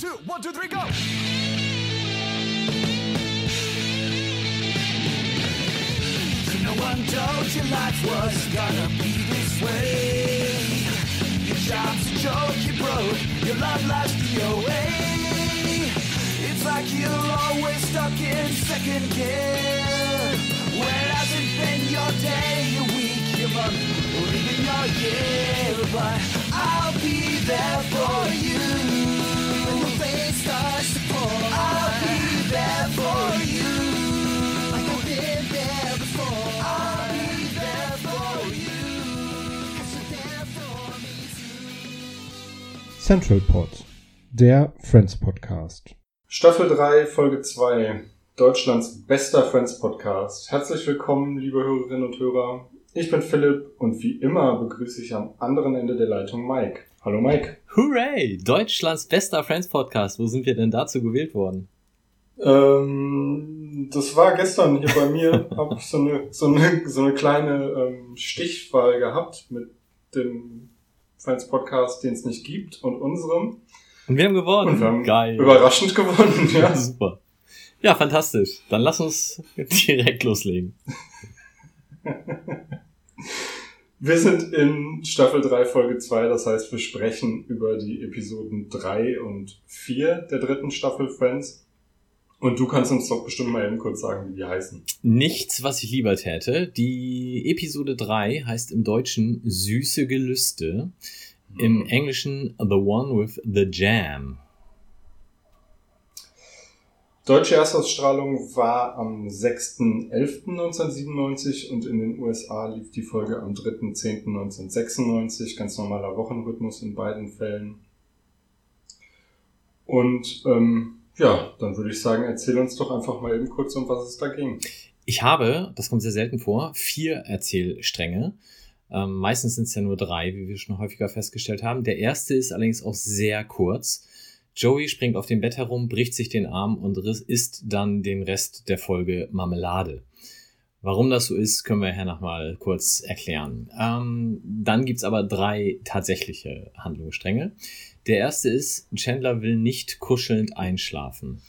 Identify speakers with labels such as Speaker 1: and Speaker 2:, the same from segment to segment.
Speaker 1: two, one, two, three, go! No one told you life was gonna be this way. Your job's a joke, you broke, your love life's DOA. It's like you're always stuck in second gear. When it hasn't been your day, your week, your month, or even your year. But I'll be there for you. When your face starts to pour, I'll be there for you. Like I've been there before. I'll be there for you. 'Cause you're there for me too.
Speaker 2: Central Pod, der Friends Podcast.
Speaker 3: Staffel 3, Folge 2, Deutschlands bester Friends Podcast. Herzlich willkommen, liebe Hörerinnen und Hörer. Ich bin Philipp und wie immer begrüße ich am anderen Ende der Leitung Mike. Hallo Mike.
Speaker 4: Hooray! Deutschlands bester Friends Podcast. Wo sind wir denn dazu gewählt worden?
Speaker 3: Ähm, das war gestern hier bei mir. Hab ich so eine, so eine, so eine kleine ähm, Stichwahl gehabt mit dem Friends Podcast, den es nicht gibt, und unserem.
Speaker 4: Und wir haben gewonnen.
Speaker 3: Und wir haben
Speaker 4: Geil.
Speaker 3: überraschend gewonnen, ja.
Speaker 4: Super. Ja, fantastisch. Dann lass uns direkt loslegen.
Speaker 3: Wir sind in Staffel 3, Folge 2, das heißt, wir sprechen über die Episoden 3 und 4 der dritten Staffel Friends. Und du kannst uns doch bestimmt mal eben kurz sagen, wie die heißen.
Speaker 4: Nichts, was ich lieber täte. Die Episode 3 heißt im Deutschen Süße Gelüste. Im Englischen The One with the Jam.
Speaker 3: Deutsche Erstausstrahlung war am 6.11.1997 und in den USA lief die Folge am 3.10.1996. Ganz normaler Wochenrhythmus in beiden Fällen. Und ähm, ja, dann würde ich sagen, erzähl uns doch einfach mal eben kurz, um was es da ging.
Speaker 4: Ich habe, das kommt sehr selten vor, vier Erzählstränge. Ähm, meistens sind es ja nur drei, wie wir schon häufiger festgestellt haben. Der erste ist allerdings auch sehr kurz. Joey springt auf dem Bett herum, bricht sich den Arm und isst dann den Rest der Folge Marmelade. Warum das so ist, können wir ja nochmal kurz erklären. Ähm, dann gibt's aber drei tatsächliche Handlungsstränge. Der erste ist, Chandler will nicht kuschelnd einschlafen.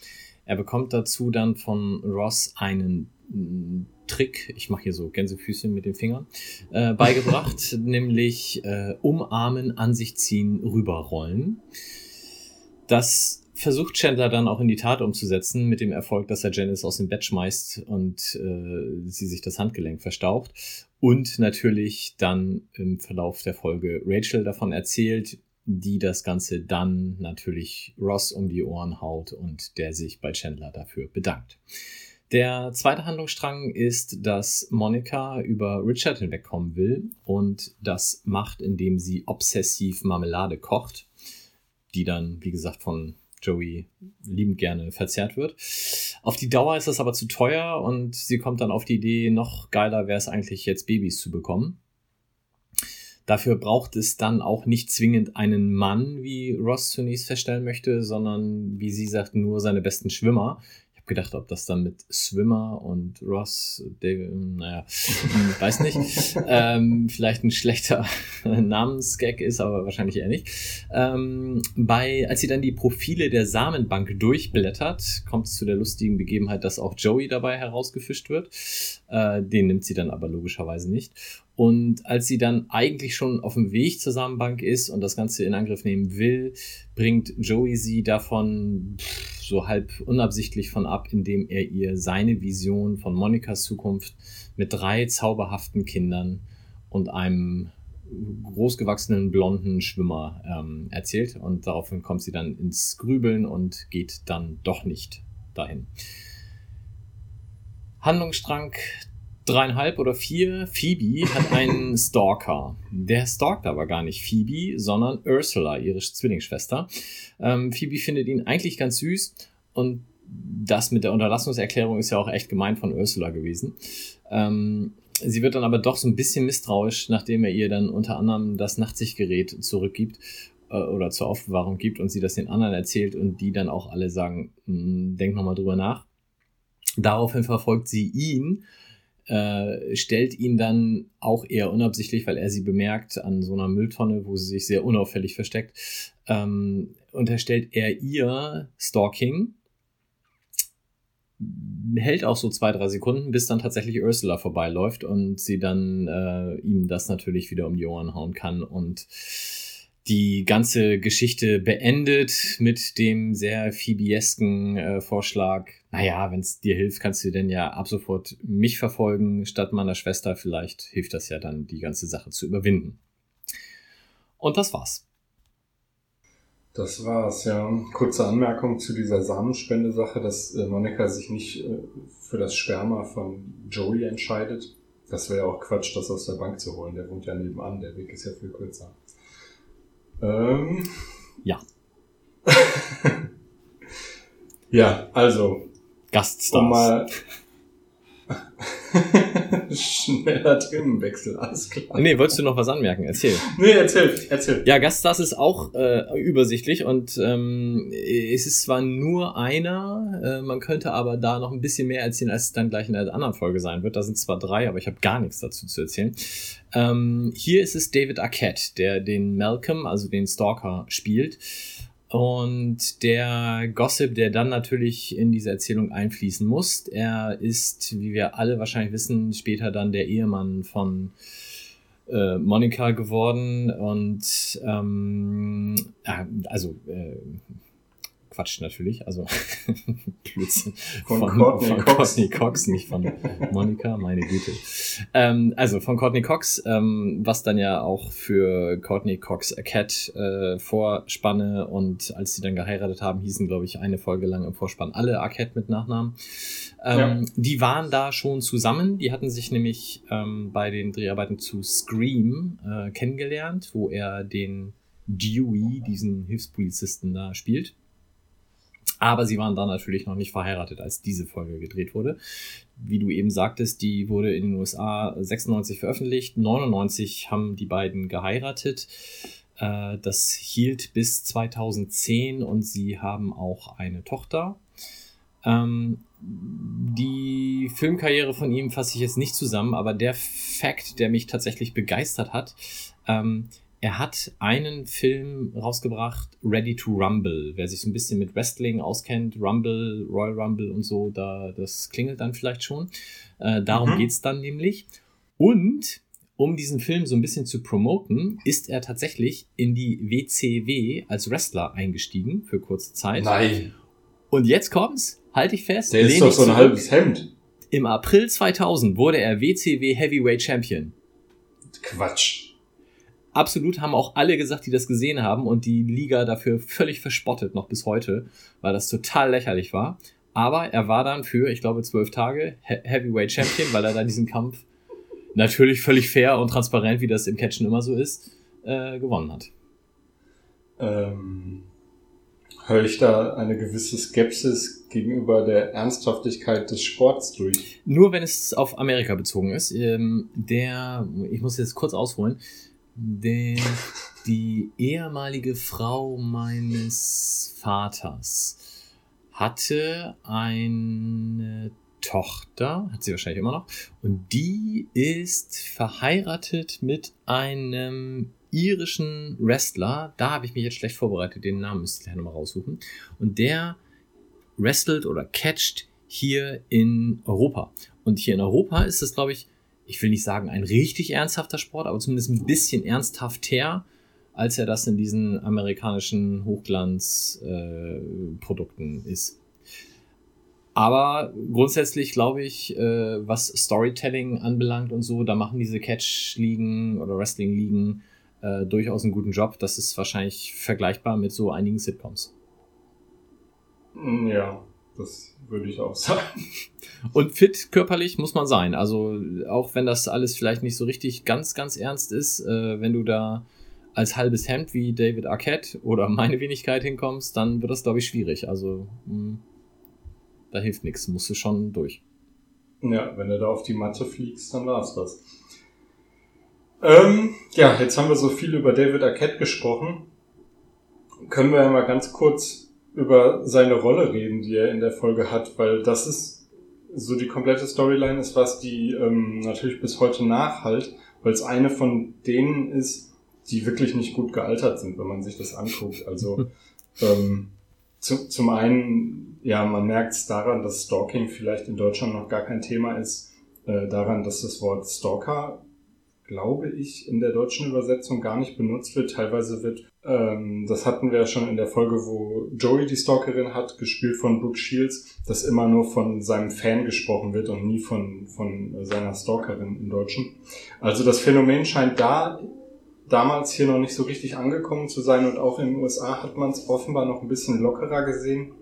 Speaker 4: Er bekommt dazu dann von Ross einen mm, Trick, ich mache hier so Gänsefüßchen mit den Fingern, äh, beigebracht, nämlich äh, umarmen, an sich ziehen, rüberrollen. Das versucht Chandler dann auch in die Tat umzusetzen, mit dem Erfolg, dass er Janice aus dem Bett schmeißt und äh, sie sich das Handgelenk verstaucht. Und natürlich dann im Verlauf der Folge Rachel davon erzählt, die das Ganze dann natürlich Ross um die Ohren haut und der sich bei Chandler dafür bedankt. Der zweite Handlungsstrang ist, dass Monika über Richard hinwegkommen will und das macht, indem sie obsessiv Marmelade kocht, die dann, wie gesagt, von Joey liebend gerne verzehrt wird. Auf die Dauer ist das aber zu teuer und sie kommt dann auf die Idee, noch geiler wäre es eigentlich jetzt Babys zu bekommen. Dafür braucht es dann auch nicht zwingend einen Mann, wie Ross zunächst feststellen möchte, sondern, wie sie sagt, nur seine besten Schwimmer. Habe gedacht, ob das dann mit Swimmer und Ross, David, naja, weiß nicht. ähm, vielleicht ein schlechter Namensgag ist, aber wahrscheinlich eher nicht. Ähm, bei, als sie dann die Profile der Samenbank durchblättert, kommt es zu der lustigen Begebenheit, dass auch Joey dabei herausgefischt wird. Äh, den nimmt sie dann aber logischerweise nicht. Und als sie dann eigentlich schon auf dem Weg zur Samenbank ist und das Ganze in Angriff nehmen will, bringt Joey sie davon pff, so halb unabsichtlich von ab, indem er ihr seine Vision von Monikas Zukunft mit drei zauberhaften Kindern und einem großgewachsenen blonden Schwimmer ähm, erzählt. Und daraufhin kommt sie dann ins Grübeln und geht dann doch nicht dahin. Handlungsstrang dreieinhalb oder vier. Phoebe hat einen Stalker. Der stalkt aber gar nicht Phoebe, sondern Ursula, ihre Zwillingsschwester. Ähm, Phoebe findet ihn eigentlich ganz süß und das mit der Unterlassungserklärung ist ja auch echt gemein von Ursula gewesen. Ähm, sie wird dann aber doch so ein bisschen misstrauisch, nachdem er ihr dann unter anderem das Nachtsichtgerät zurückgibt äh, oder zur Aufbewahrung gibt und sie das den anderen erzählt und die dann auch alle sagen, "Hm, denk nochmal drüber nach. Daraufhin verfolgt sie ihn, äh, stellt ihn dann auch eher unabsichtlich, weil er sie bemerkt an so einer Mülltonne, wo sie sich sehr unauffällig versteckt. Ähm, unterstellt er ihr Stalking. Hält auch so zwei, drei Sekunden, bis dann tatsächlich Ursula vorbeiläuft und sie dann äh, ihm das natürlich wieder um die Ohren hauen kann und die ganze Geschichte beendet mit dem sehr Phoebiesken äh, Vorschlag. Naja, wenn es dir hilft, kannst du denn ja ab sofort mich verfolgen statt meiner Schwester. Vielleicht hilft das ja dann, die ganze Sache zu überwinden. Und das war's.
Speaker 3: Das war's, ja. Kurze Anmerkung zu dieser Samenspende-Sache, dass äh, Monika sich nicht äh, für das Sperma von Joey entscheidet. Das wäre ja auch Quatsch, das aus der Bank zu holen. Der wohnt ja nebenan, der Weg ist ja viel kürzer. Ähm,
Speaker 4: Ja,
Speaker 3: ja, also,
Speaker 4: Gaststars.
Speaker 3: um mal schneller Themenwechsel, alles klar.
Speaker 4: Nee, wolltest du noch was anmerken? Erzähl.
Speaker 3: Nee, erzähl, erzähl.
Speaker 4: Ja, Gaststars ist auch äh, übersichtlich und ähm, es ist zwar nur einer, äh, man könnte aber da noch ein bisschen mehr erzählen, als es dann gleich in der anderen Folge sein wird. Da sind zwar drei, aber ich habe gar nichts dazu zu erzählen. Ähm, hier ist es David Arquette, der den Malcolm, also den Stalker, spielt. Und der Gossip, der dann natürlich in diese Erzählung einfließen muss, er ist, wie wir alle wahrscheinlich wissen, später dann der Ehemann von äh, Monika geworden. Und ähm, also äh, Quatsch natürlich, also Blödsinn.
Speaker 3: Von Courtney Cox.
Speaker 4: Courtney Cox, nicht von Monika, meine Güte. Ähm, also von Courtney Cox, ähm, was dann ja auch für Courtney Cox a Cat äh, Vorspanne und als sie dann geheiratet haben, hießen, glaube ich, eine Folge lang im Vorspann alle Arquette mit Nachnamen. Ähm,
Speaker 3: Ja.
Speaker 4: Die waren da schon zusammen. Die hatten sich nämlich ähm, bei den Dreharbeiten zu Scream äh, kennengelernt, wo er den Dewey, diesen Hilfspolizisten, da spielt. Aber sie waren dann natürlich noch nicht verheiratet, als diese Folge gedreht wurde. Wie du eben sagtest, die wurde in den USA 96 veröffentlicht. 99 haben die beiden geheiratet. Äh, Das hielt bis 2010 und sie haben auch eine Tochter. Ähm, die Filmkarriere von ihm fasse ich jetzt nicht zusammen, aber der Fact, der mich tatsächlich begeistert hat, ähm, er hat einen Film rausgebracht, Ready to Rumble. Wer sich so ein bisschen mit Wrestling auskennt, Rumble, Royal Rumble und so, da das klingelt dann vielleicht schon. Äh, darum
Speaker 3: Mhm.
Speaker 4: geht's dann nämlich. Und um diesen Film so ein bisschen zu promoten, ist er tatsächlich in die WCW als Wrestler eingestiegen für kurze Zeit.
Speaker 3: Nein,
Speaker 4: Und jetzt kommt's, halte ich fest.
Speaker 3: der ist doch so ein
Speaker 4: zurück.
Speaker 3: halbes Hemd.
Speaker 4: Im April 2000 wurde er WCW Heavyweight Champion.
Speaker 3: Quatsch.
Speaker 4: Absolut haben auch alle gesagt, die das gesehen haben und die Liga dafür völlig verspottet noch bis heute, weil das total lächerlich war. Aber er war dann für, ich glaube, zwölf Tage He Heavyweight Champion, weil er dann diesen Kampf natürlich völlig fair und transparent, wie das im Catchen immer so ist, äh, gewonnen hat.
Speaker 3: Ähm, höre ich da eine gewisse Skepsis gegenüber der Ernsthaftigkeit des Sports durch.
Speaker 4: Nur wenn es auf Amerika bezogen ist. Ähm, der, ich muss jetzt kurz ausholen, der, die ehemalige Frau meines Vaters hatte eine Tochter, hat sie wahrscheinlich immer noch, und die ist verheiratet mit einem irischen Wrestler. Da habe ich mich jetzt schlecht vorbereitet, den Namen müsste ich gleich nochmal raussuchen. Und der wrestelt oder catcht hier in Europa. Und hier in Europa ist es, glaube ich, ich will nicht sagen ein richtig ernsthafter Sport, aber zumindest ein bisschen ernsthafter, als er das in diesen amerikanischen Hochglanzprodukten äh, ist. Aber grundsätzlich glaube ich, äh, was Storytelling anbelangt und so, da machen diese Catch-Ligen oder Wrestling-Ligen äh, durchaus einen guten Job. Das ist wahrscheinlich vergleichbar mit so einigen Sitcoms.
Speaker 3: Ja, das würde ich auch sagen.
Speaker 4: Und fit körperlich muss man sein. Also auch wenn das alles vielleicht nicht so richtig ganz, ganz ernst ist, äh, wenn du da als halbes Hemd wie David Arquette oder meine Wenigkeit hinkommst, dann wird das, glaube ich, schwierig. Also mh, da hilft nichts, musst du schon durch.
Speaker 3: Ja, wenn du da auf die Matte fliegst, dann war's das. Ähm, ja, jetzt haben wir so viel über David Arquette gesprochen. Können wir ja mal ganz kurz über seine Rolle reden, die er in der Folge hat, weil das ist so die komplette Storyline ist, was die ähm, natürlich bis heute nachhalt, weil es eine von denen ist, die wirklich nicht gut gealtert sind, wenn man sich das anguckt. Also Ähm, zu, zum einen, ja, man merkt es daran, dass Stalking vielleicht in Deutschland noch gar kein Thema ist, äh, daran, dass das Wort Stalker, glaube ich, in der deutschen Übersetzung gar nicht benutzt wird. Teilweise wird, ähm, das hatten wir ja schon in der Folge, wo Joey die Stalkerin hat, gespielt von Brooke Shields, dass immer nur von seinem Fan gesprochen wird und nie von, von seiner Stalkerin im Deutschen. Also das Phänomen scheint da damals hier noch nicht so richtig angekommen zu sein und auch in den USA hat man es offenbar noch ein bisschen lockerer gesehen,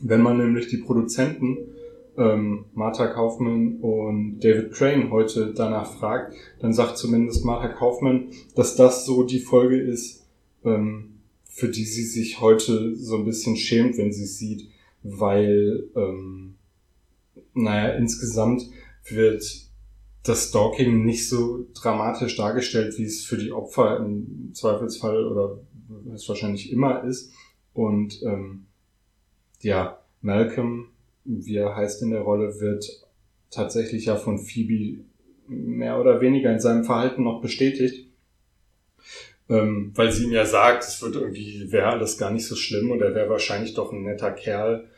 Speaker 3: wenn man nämlich die Produzenten ähm, Martha Kaufmann und David Crane heute danach fragt, dann sagt zumindest Martha Kaufmann, dass das so die Folge ist, ähm, für die sie sich heute so ein bisschen schämt, wenn sie es sieht, weil, ähm, naja, insgesamt wird das Stalking nicht so dramatisch dargestellt, wie es für die Opfer im Zweifelsfall oder es wahrscheinlich immer ist. Und ähm, ja, Malcolm, wie er heißt in der Rolle, wird tatsächlich ja von Phoebe mehr oder weniger in seinem Verhalten noch bestätigt. Ähm, weil sie ihm ja sagt, es wird irgendwie, wäre alles gar nicht so schlimm und er wäre wahrscheinlich doch ein netter Kerl.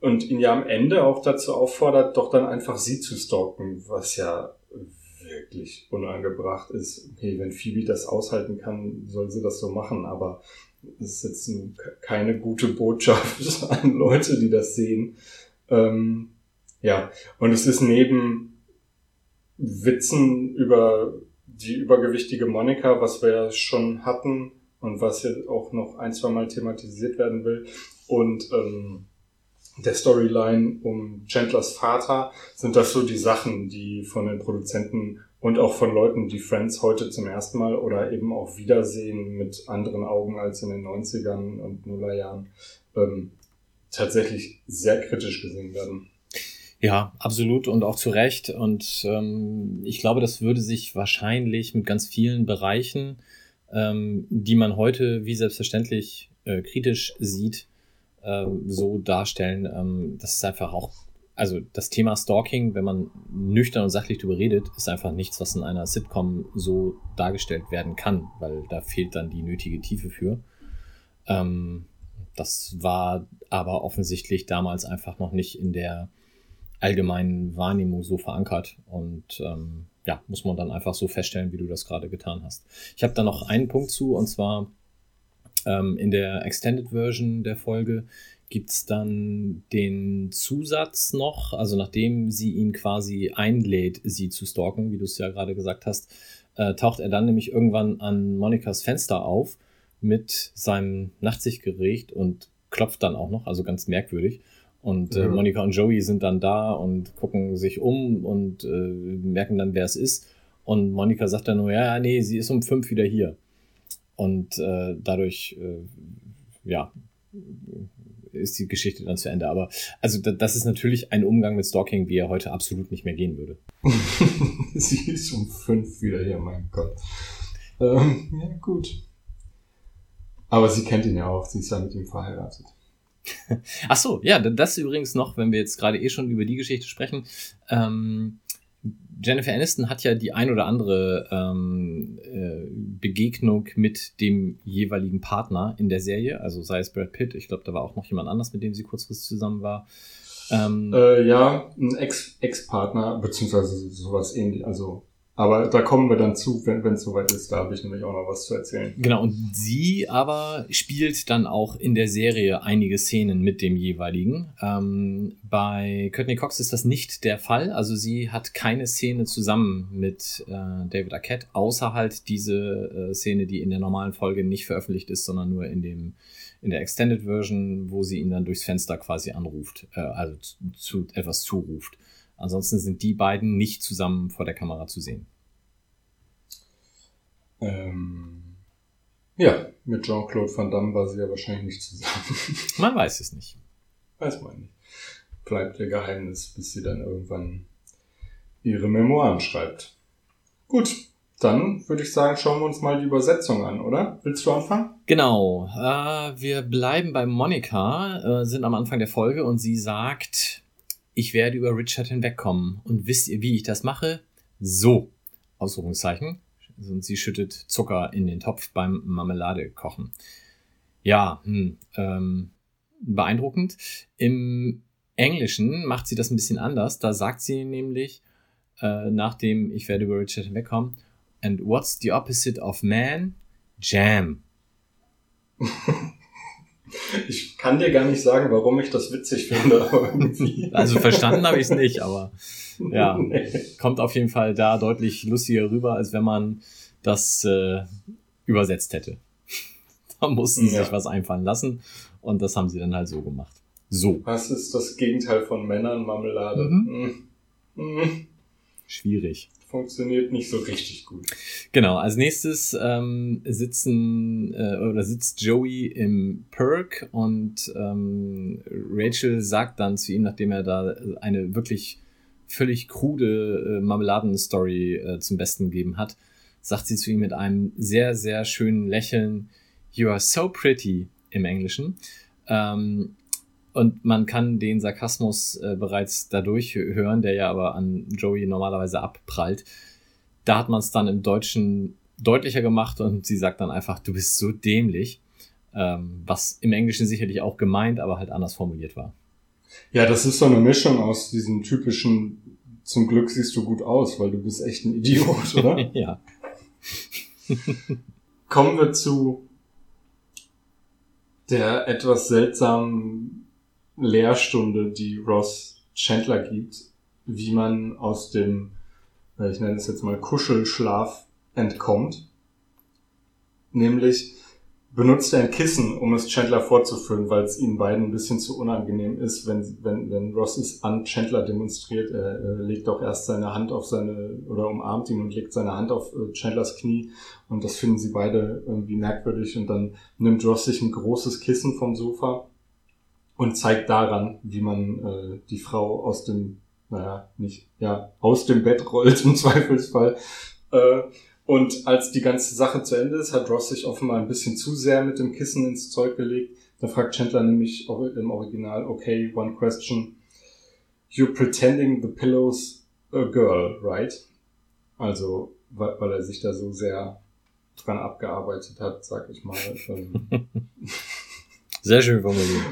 Speaker 3: Und ihn ja am Ende auch dazu auffordert, doch dann einfach sie zu stalken, was ja wirklich unangebracht ist. Okay, wenn Phoebe das aushalten kann, soll sie das so machen, aber es ist jetzt keine gute Botschaft an Leute, die das sehen. Ähm, ja, und es ist neben Witzen über die übergewichtige Monika, was wir ja schon hatten und was jetzt auch noch ein, zwei Mal thematisiert werden will, und ähm, der Storyline um Chandlers Vater sind das so die Sachen, die von den Produzenten und auch von Leuten, die Friends heute zum ersten Mal oder eben auch wiedersehen mit anderen Augen als in den 90ern und Nullerjahren, ähm, tatsächlich sehr kritisch gesehen werden.
Speaker 4: Ja, absolut und auch zu Recht. Und ähm, ich glaube, das würde sich wahrscheinlich mit ganz vielen Bereichen, ähm, die man heute wie selbstverständlich äh, kritisch sieht, ähm, so darstellen. Ähm, das ist einfach auch, also das Thema Stalking, wenn man nüchtern und sachlich darüber redet, ist einfach nichts, was in einer Sitcom so dargestellt werden kann, weil da fehlt dann die nötige Tiefe für. Ähm, das war aber offensichtlich damals einfach noch nicht in der allgemeinen Wahrnehmung so verankert und ähm, ja, muss man dann einfach so feststellen, wie du das gerade getan hast. Ich habe da noch einen Punkt zu und zwar ähm, in der Extended Version der Folge gibt's dann den Zusatz noch, also nachdem sie ihn quasi einlädt, sie zu stalken, wie du es ja gerade gesagt hast, äh, taucht er dann nämlich irgendwann an Monikas Fenster auf mit seinem Nachtsichtgerät und klopft dann auch noch, also ganz merkwürdig. Und äh, mhm. Monika und Joey sind dann da und gucken sich um und äh, merken dann, wer es ist. Und Monika sagt dann nur, ja, nee, sie ist um fünf wieder hier. Und äh, dadurch, äh, ja, ist die Geschichte dann zu Ende. Aber also das ist natürlich ein Umgang mit Stalking, wie er heute absolut nicht mehr gehen würde.
Speaker 3: Sie ist um fünf wieder hier, mein Gott. Ähm, ja, gut. Aber sie kennt ihn ja auch, sie ist ja mit ihm verheiratet.
Speaker 4: Ach so, ja, das übrigens noch, wenn wir jetzt gerade eh schon über die Geschichte sprechen. Ähm, Jennifer Aniston hat ja die ein oder andere ähm, äh, Begegnung mit dem jeweiligen Partner in der Serie, also sei es Brad Pitt, ich glaube, da war auch noch jemand anders, mit dem sie kurzfristig zusammen war.
Speaker 3: Ähm, äh, ja, ein Ex-Partner, Ex beziehungsweise sowas ähnlich, also aber da kommen wir dann zu, wenn es soweit ist. Da habe ich nämlich auch noch was zu erzählen.
Speaker 4: Genau, und sie aber spielt dann auch in der Serie einige Szenen mit dem jeweiligen. Ähm, bei Courtney Cox ist das nicht der Fall. Also sie hat keine Szene zusammen mit äh, David Arquette, außer halt diese äh, Szene, die in der normalen Folge nicht veröffentlicht ist, sondern nur in dem in der Extended Version, wo sie ihn dann durchs Fenster quasi anruft, äh, also zu, zu etwas zuruft. Ansonsten sind die beiden nicht zusammen vor der Kamera zu sehen.
Speaker 3: Ähm, ja, mit Jean-Claude Van Damme war sie ja wahrscheinlich nicht zusammen.
Speaker 4: Man weiß es nicht.
Speaker 3: Weiß man nicht. Bleibt ihr Geheimnis, bis sie dann irgendwann ihre Memoiren schreibt. Gut, dann würde ich sagen, schauen wir uns mal die Übersetzung an, oder? Willst du anfangen?
Speaker 4: Genau. Äh, wir bleiben bei Monika, äh, sind am Anfang der Folge und sie sagt, ich werde über Richard hinwegkommen. Und wisst ihr, wie ich das mache? So. Ausrufungszeichen. Und sie schüttet Zucker in den Topf beim Marmelade kochen. Ja, hm, ähm, beeindruckend. Im Englischen macht sie das ein bisschen anders. Da sagt sie nämlich, äh, nachdem ich werde über Richard hinwegkommen, and what's the opposite of man? Jam.
Speaker 3: Ich kann dir gar nicht sagen, warum ich das witzig finde.
Speaker 4: Also verstanden habe ich es nicht, aber ja,
Speaker 3: Nee.
Speaker 4: kommt auf jeden Fall da deutlich lustiger rüber, als wenn man das äh, übersetzt hätte. da mussten sie
Speaker 3: Ja.
Speaker 4: sich was einfallen lassen und das haben sie dann halt so gemacht. So,
Speaker 3: Was ist das Gegenteil von Männern? Marmelade.
Speaker 4: Mhm.
Speaker 3: Mm. Mm.
Speaker 4: schwierig.
Speaker 3: Funktioniert nicht so richtig gut.
Speaker 4: Genau, als nächstes ähm, sitzen äh, oder sitzt Joey im Perk und ähm, Rachel sagt dann zu ihm, nachdem er da eine wirklich völlig krude äh, Marmeladen-Story äh, zum Besten gegeben hat, sagt sie zu ihm mit einem sehr, sehr schönen Lächeln, You are so pretty im Englischen. Ähm, und man kann den Sarkasmus äh, bereits dadurch hören, der ja aber an Joey normalerweise abprallt. Da hat man es dann im Deutschen deutlicher gemacht und sie sagt dann einfach, du bist so dämlich. Ähm, was im Englischen sicherlich auch gemeint, aber halt anders formuliert war.
Speaker 3: Ja, das ist so eine Mischung aus diesem typischen, zum Glück siehst du gut aus, weil du bist echt ein Idiot, oder?
Speaker 4: ja.
Speaker 3: Kommen wir zu der etwas seltsamen Lehrstunde, die Ross Chandler gibt, wie man aus dem, äh, ich nenne es jetzt mal Kuschelschlaf entkommt. Nämlich benutzt er ein Kissen, um es Chandler vorzuführen, weil es ihnen beiden ein bisschen zu unangenehm ist, wenn, wenn, wenn Ross es an Chandler demonstriert. Er, er legt auch erst seine Hand auf seine, oder umarmt ihn und legt seine Hand auf äh, Chandlers Knie und das finden sie beide irgendwie merkwürdig und dann nimmt Ross sich ein großes Kissen vom Sofa und zeigt daran, wie man äh, die Frau aus dem, naja, nicht, ja, aus dem Bett rollt im Zweifelsfall. Äh, und als die ganze Sache zu Ende ist, hat Ross sich offenbar ein bisschen zu sehr mit dem Kissen ins Zeug gelegt. Da fragt Chandler nämlich im Original, okay, one question. You're pretending the pillow's a girl, right? Also, weil, weil er sich da so sehr dran abgearbeitet hat, sag ich mal. Ähm,
Speaker 4: Sehr schön formuliert.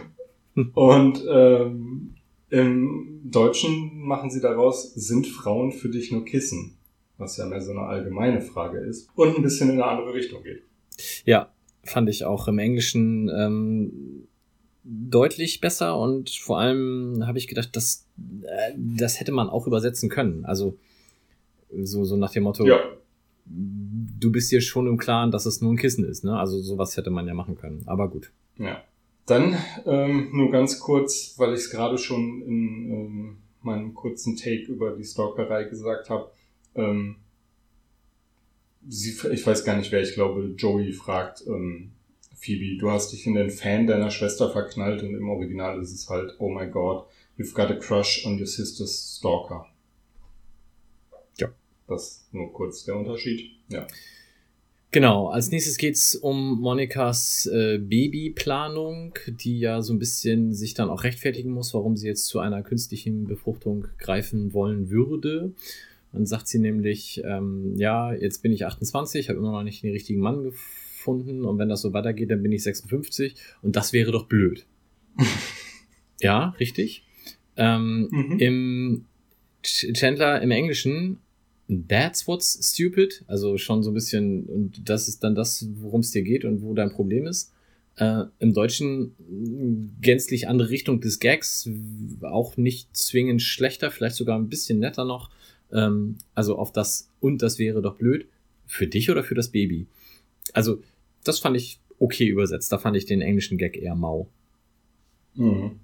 Speaker 3: Und ähm, im Deutschen machen sie daraus, sind Frauen für dich nur Kissen? Was ja mehr so eine allgemeine Frage ist und ein bisschen in eine andere Richtung geht.
Speaker 4: Ja, fand ich auch im Englischen ähm, deutlich besser und vor allem habe ich gedacht, das, äh, das hätte man auch übersetzen können. Also so, so nach dem Motto,
Speaker 3: Ja,
Speaker 4: du bist dir schon im Klaren, dass es nur ein Kissen ist. Ne? Also sowas hätte man ja machen können. Aber gut.
Speaker 3: ja. Dann ähm, nur ganz kurz, weil ich es gerade schon in ähm, meinem kurzen Take über die Stalkerei gesagt habe. Ähm, sie, ich weiß gar nicht wer, ich glaube Joey fragt ähm, Phoebe, du hast dich in den Fan deiner Schwester verknallt und im Original ist es halt, oh my god, you've got a crush on your sister's stalker.
Speaker 4: Ja.
Speaker 3: Das nur kurz der Unterschied. Ja.
Speaker 4: Genau, als nächstes geht's um Monikas äh, Babyplanung, die ja so ein bisschen sich dann auch rechtfertigen muss, warum sie jetzt zu einer künstlichen Befruchtung greifen wollen würde. Dann sagt sie nämlich, ähm, ja, jetzt bin ich 28, habe immer noch nicht den richtigen Mann gefunden und wenn das so weitergeht, dann bin ich 56 und das wäre doch blöd. ja, richtig. Ähm,
Speaker 3: Mhm.
Speaker 4: Im Ch- Chandler im Englischen, that's what's stupid. Also schon so ein bisschen, und das ist dann das, worum es dir geht und wo dein Problem ist. Äh, Im Deutschen mh, gänzlich andere Richtung des Gags, auch nicht zwingend schlechter, vielleicht sogar ein bisschen netter noch. Ähm, also auf das, und das wäre doch blöd. Für dich oder für das Baby? Also, das fand ich okay übersetzt. Da fand ich den englischen Gag eher mau.
Speaker 3: Mhm.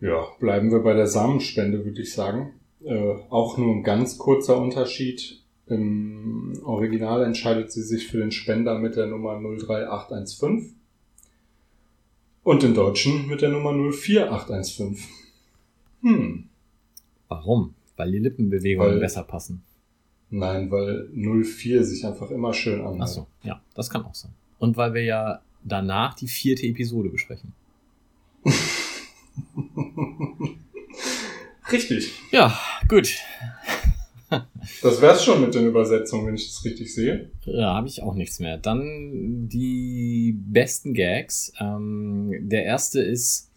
Speaker 3: Ja, bleiben wir bei der Samenspende, würde ich sagen. Äh, auch nur ein ganz kurzer Unterschied. Im Original entscheidet sie sich für den Spender mit der Nummer 03815 und im Deutschen mit der Nummer 04815. Hm,
Speaker 4: Warum? Weil die Lippenbewegungen
Speaker 3: Weil-
Speaker 4: besser passen.
Speaker 3: nein, weil 04 sich einfach immer schön anhört.
Speaker 4: Ach so, ja, das kann auch sein. Und weil wir ja danach die vierte Episode besprechen.
Speaker 3: Richtig.
Speaker 4: Ja, gut.
Speaker 3: Das wär's schon mit den Übersetzungen, wenn ich das richtig sehe.
Speaker 4: Ja, habe ich auch nichts mehr. Dann die besten Gags. Ähm, der erste ist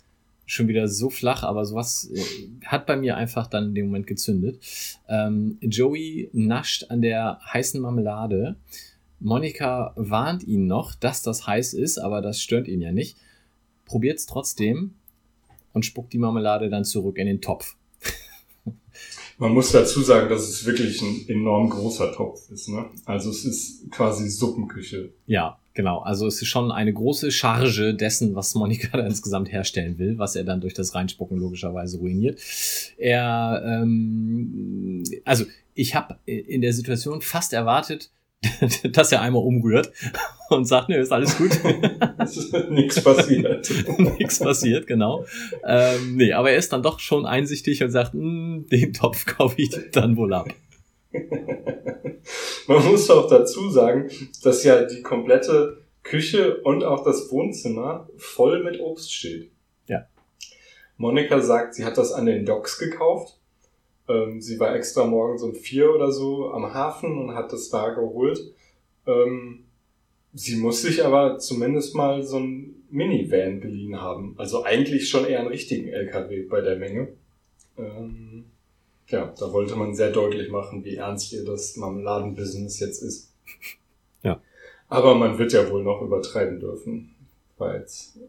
Speaker 4: schon wieder so flach, aber sowas äh, hat bei mir einfach dann in dem Moment gezündet. Ähm, Joey nascht an der heißen Marmelade. Monika warnt ihn noch, dass das heiß ist, aber das stört ihn ja nicht. Probiert's trotzdem und spuckt die Marmelade dann zurück in den Topf.
Speaker 3: Man muss dazu sagen, dass es wirklich ein enorm großer Topf ist. Ne? Also es ist quasi Suppenküche.
Speaker 4: Ja, genau. Also es ist schon eine große Charge dessen, was Monika da insgesamt herstellen will, was er dann durch das Reinspucken logischerweise ruiniert. Er, ähm, also ich habe in der Situation fast erwartet, dass er einmal umrührt und sagt, nö, ist alles gut.
Speaker 3: Nichts passiert.
Speaker 4: Nichts passiert, genau. Ähm, nee, aber er ist dann doch schon einsichtig und sagt, hm, den Topf kaufe ich dann wohl ab.
Speaker 3: Man muss auch dazu sagen, dass ja die komplette Küche und auch das Wohnzimmer voll mit Obst steht.
Speaker 4: Ja.
Speaker 3: Monika sagt, sie hat das an den Docks gekauft ähm, sie war extra morgens um vier oder so am Hafen und hat das da geholt. Ähm, sie muss sich aber zumindest mal so ein Minivan geliehen haben. Also eigentlich schon eher einen richtigen LKW bei der Menge. Ähm, ja, da wollte man sehr deutlich machen, wie ernst ihr das Marmeladenbusiness jetzt ist.
Speaker 4: Ja.
Speaker 3: Aber man wird ja wohl noch übertreiben dürfen. War jetzt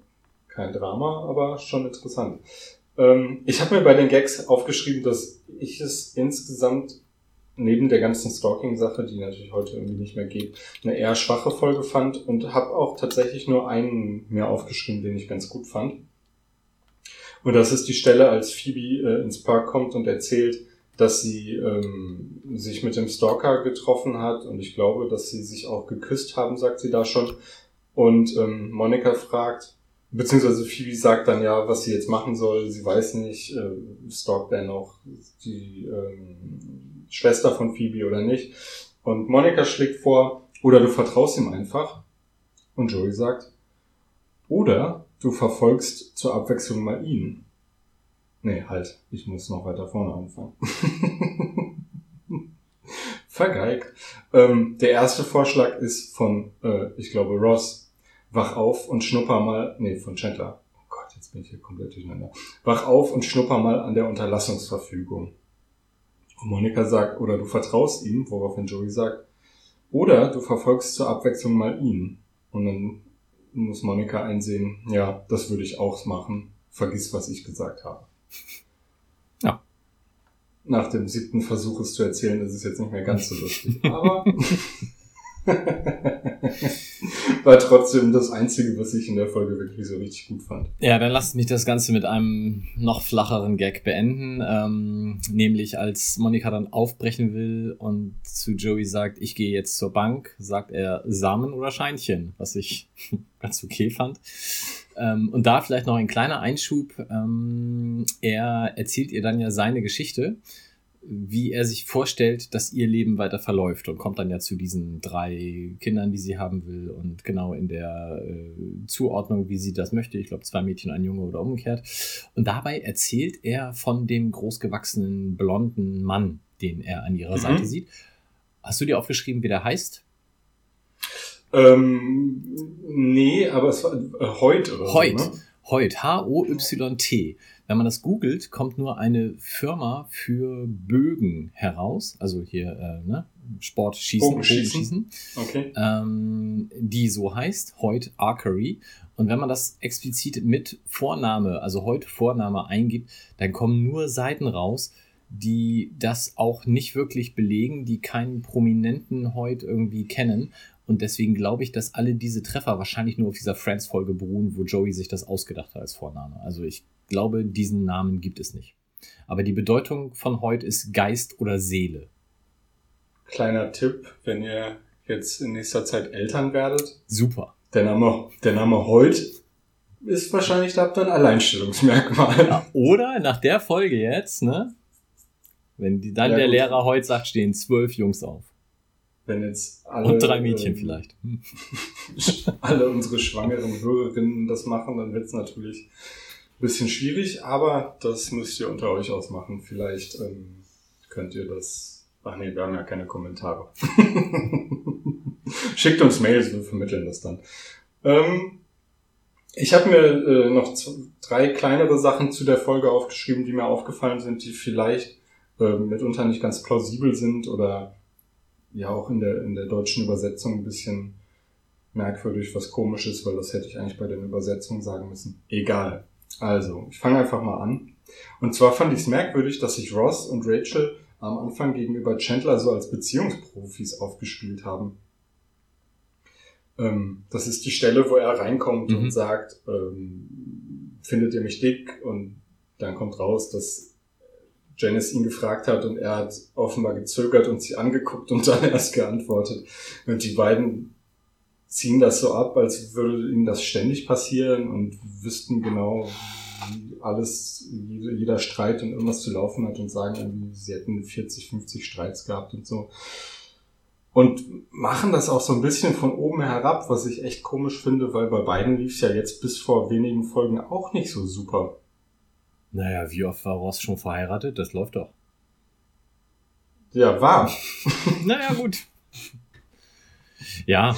Speaker 3: kein Drama, aber schon interessant. Ähm, ich habe mir bei den Gags aufgeschrieben, dass ich es insgesamt neben der ganzen Stalking-Sache, die natürlich heute irgendwie nicht mehr geht, eine eher schwache Folge fand und habe auch tatsächlich nur einen mir aufgeschrieben, den ich ganz gut fand. Und das ist die Stelle, als Phoebe äh, ins Park kommt und erzählt, dass sie ähm, sich mit dem Stalker getroffen hat und ich glaube, dass sie sich auch geküsst haben, sagt sie da schon. Und ähm, Monika fragt, Beziehungsweise Phoebe sagt dann ja, was sie jetzt machen soll. Sie weiß nicht, äh, stalkt er noch die ähm, Schwester von Phoebe oder nicht. Und Monika schlägt vor, oder du vertraust ihm einfach. Und Joey sagt, oder du verfolgst zur Abwechslung mal ihn. Nee, halt, ich muss noch weiter vorne anfangen. Vergeigt. Ähm, der erste Vorschlag ist von, äh, ich glaube, Ross wach auf und schnupper mal, nee, von Chandler. Oh Gott, jetzt bin ich hier komplett durcheinander. Wach auf und schnupper mal an der Unterlassungsverfügung. Und Monika sagt, oder du vertraust ihm, woraufhin Joey sagt, oder du verfolgst zur Abwechslung mal ihn. Und dann muss Monika einsehen, ja, das würde ich auch machen. Vergiss, was ich gesagt habe.
Speaker 4: Ja.
Speaker 3: Nach dem siebten Versuch es zu erzählen, ist es jetzt nicht mehr ganz so lustig. Aber War trotzdem das Einzige, was ich in der Folge wirklich so richtig gut fand.
Speaker 4: Ja, dann lasst mich das Ganze mit einem noch flacheren Gag beenden. Ähm, nämlich als Monika dann aufbrechen will und zu Joey sagt, ich gehe jetzt zur Bank, sagt er Samen oder Scheinchen, was ich ganz okay fand. Ähm, und da vielleicht noch ein kleiner Einschub. Ähm, er erzählt ihr dann ja seine Geschichte wie er sich vorstellt, dass ihr Leben weiter verläuft und kommt dann ja zu diesen drei Kindern, die sie haben will und genau in der äh, Zuordnung, wie sie das möchte. Ich glaube, zwei Mädchen, ein Junge oder umgekehrt. Und dabei erzählt er von dem großgewachsenen blonden Mann, den er an ihrer mhm. Seite sieht. Hast du dir aufgeschrieben, wie der heißt?
Speaker 3: Ähm, nee, aber es war äh, Heut oder
Speaker 4: Heut. So, ne? Heut, H-O-Y-T. Wenn man das googelt, kommt nur eine Firma für Bögen heraus, also hier äh, ne? Sportschießen,
Speaker 3: Bogenschießen,
Speaker 4: okay. ähm, die so heißt, Hoyt Archery. Und wenn man das explizit mit Vorname, also Hoyt Vorname eingibt, dann kommen nur Seiten raus, die das auch nicht wirklich belegen, die keinen prominenten Hoyt irgendwie kennen. Und deswegen glaube ich, dass alle diese Treffer wahrscheinlich nur auf dieser Friends-Folge beruhen, wo Joey sich das ausgedacht hat als Vorname. Also ich glaube, diesen Namen gibt es nicht. Aber die Bedeutung von Heut ist Geist oder Seele.
Speaker 3: Kleiner Tipp, wenn ihr jetzt in nächster Zeit Eltern werdet.
Speaker 4: Super.
Speaker 3: Der Name, der Name Heut ist wahrscheinlich, da habt ihr ein Alleinstellungsmerkmal. Ja,
Speaker 4: oder nach der Folge jetzt, ne? Wenn die, dann ja, der gut. Lehrer Heut sagt, stehen zwölf Jungs auf.
Speaker 3: Wenn jetzt alle.
Speaker 4: Und drei Mädchen ähm, vielleicht.
Speaker 3: alle unsere schwangeren Hörerinnen das machen, dann wird es natürlich bisschen schwierig, aber das müsst ihr unter euch ausmachen. Vielleicht ähm, könnt ihr das Ach nee, wir haben ja keine Kommentare. Schickt uns Mails, wir vermitteln das dann. Ähm, ich habe mir äh, noch drei kleinere Sachen zu der Folge aufgeschrieben, die mir aufgefallen sind, die vielleicht äh, mitunter nicht ganz plausibel sind oder ja auch in der, in der deutschen Übersetzung ein bisschen merkwürdig, was komisch ist, weil das hätte ich eigentlich bei den Übersetzungen sagen müssen. Egal. Also, ich fange einfach mal an. Und zwar fand ich es merkwürdig, dass sich Ross und Rachel am Anfang gegenüber Chandler so als Beziehungsprofis aufgespielt haben. Ähm, das ist die Stelle, wo er reinkommt
Speaker 4: Mhm.
Speaker 3: und sagt, ähm, findet ihr mich dick? Und dann kommt raus, dass Janice ihn gefragt hat und er hat offenbar gezögert und sie angeguckt und dann erst geantwortet. Und die beiden ziehen das so ab, als würde ihnen das ständig passieren und wüssten genau, wie alles, jede- jeder Streit und irgendwas zu laufen hat und sagen irgendwie, sie hätten 40, 50 Streits gehabt und so. Und machen das auch so ein bisschen von oben herab, was ich echt komisch finde, weil bei beiden lief es ja jetzt bis vor wenigen Folgen auch nicht so super.
Speaker 4: Naja, wie oft war Ross schon verheiratet? Das läuft doch.
Speaker 3: Ja, war.
Speaker 4: Naja, gut. Ja,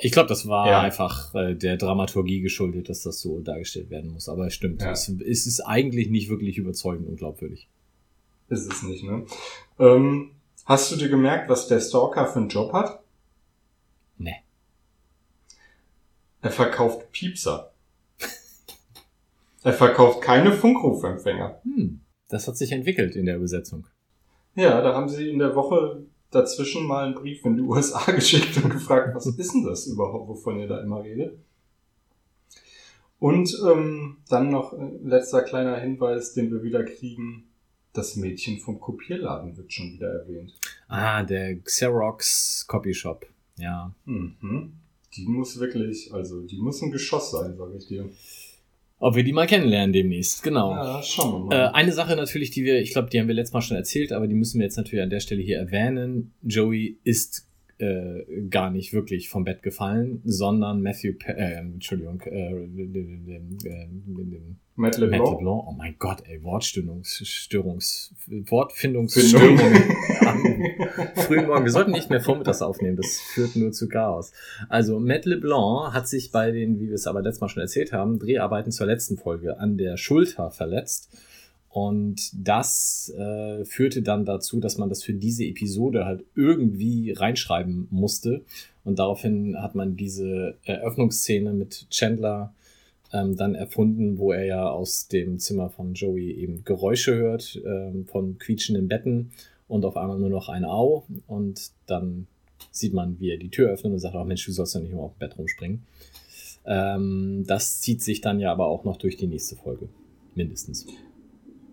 Speaker 4: ich glaube, das war
Speaker 3: Ja.
Speaker 4: einfach äh, der Dramaturgie geschuldet, dass das so dargestellt werden muss. Aber es stimmt,
Speaker 3: Ja.
Speaker 4: es, es ist eigentlich nicht wirklich überzeugend und glaubwürdig.
Speaker 3: Ist es nicht, ne? Ähm, hast du dir gemerkt, was der Stalker für einen Job hat?
Speaker 4: Nee.
Speaker 3: Er verkauft Piepser. er verkauft keine Funkrufempfänger.
Speaker 4: Hm, das hat sich entwickelt in der Übersetzung.
Speaker 3: Ja, da haben sie in der Woche dazwischen mal einen Brief in die USA geschickt und gefragt, was ist denn das überhaupt, wovon ihr da immer redet? Und ähm, dann noch äh, letzter kleiner Hinweis, den wir wieder kriegen. Das Mädchen vom Kopierladen wird schon wieder erwähnt.
Speaker 4: Ah, der Xerox Copy Shop. Ja.
Speaker 3: Mhm. Die muss wirklich, also die muss ein Geschoss sein, sage ich dir.
Speaker 4: Ob wir die mal kennenlernen demnächst, genau.
Speaker 3: Ja, schauen wir
Speaker 4: Äh,
Speaker 3: mal.
Speaker 4: eine Sache natürlich, die wir, ich glaube, die haben wir letztes Mal schon erzählt, aber die müssen wir jetzt natürlich an der Stelle hier erwähnen. Joey ist äh, gar nicht wirklich vom Bett gefallen, sondern Matthew, Pe äh, Entschuldigung, äh, äh, äh,
Speaker 3: Matt
Speaker 4: Matt
Speaker 3: LeBlanc.
Speaker 4: LeBlanc. Oh mein Gott, ey, Wortstörungs, Störungs, Wortfindungsstörungen am frühen Morgen. Wir sollten nicht mehr vormittags aufnehmen, das führt nur zu Chaos. Also Matt LeBlanc hat sich bei den, wie wir es aber letztes Mal schon erzählt haben, Dreharbeiten zur letzten Folge an der Schulter verletzt. Und das äh, führte dann dazu, dass man das für diese Episode halt irgendwie reinschreiben musste. Und daraufhin hat man diese Eröffnungsszene mit Chandler ähm, dann erfunden, wo er ja aus dem Zimmer von Joey eben Geräusche hört ähm, von quietschenden Betten und auf einmal nur noch ein Au. Und dann sieht man, wie er die Tür öffnet und sagt, oh Mensch, du sollst doch nicht immer auf dem Bett rumspringen. Ähm, das zieht sich dann ja aber auch noch durch die nächste Folge. Mindestens.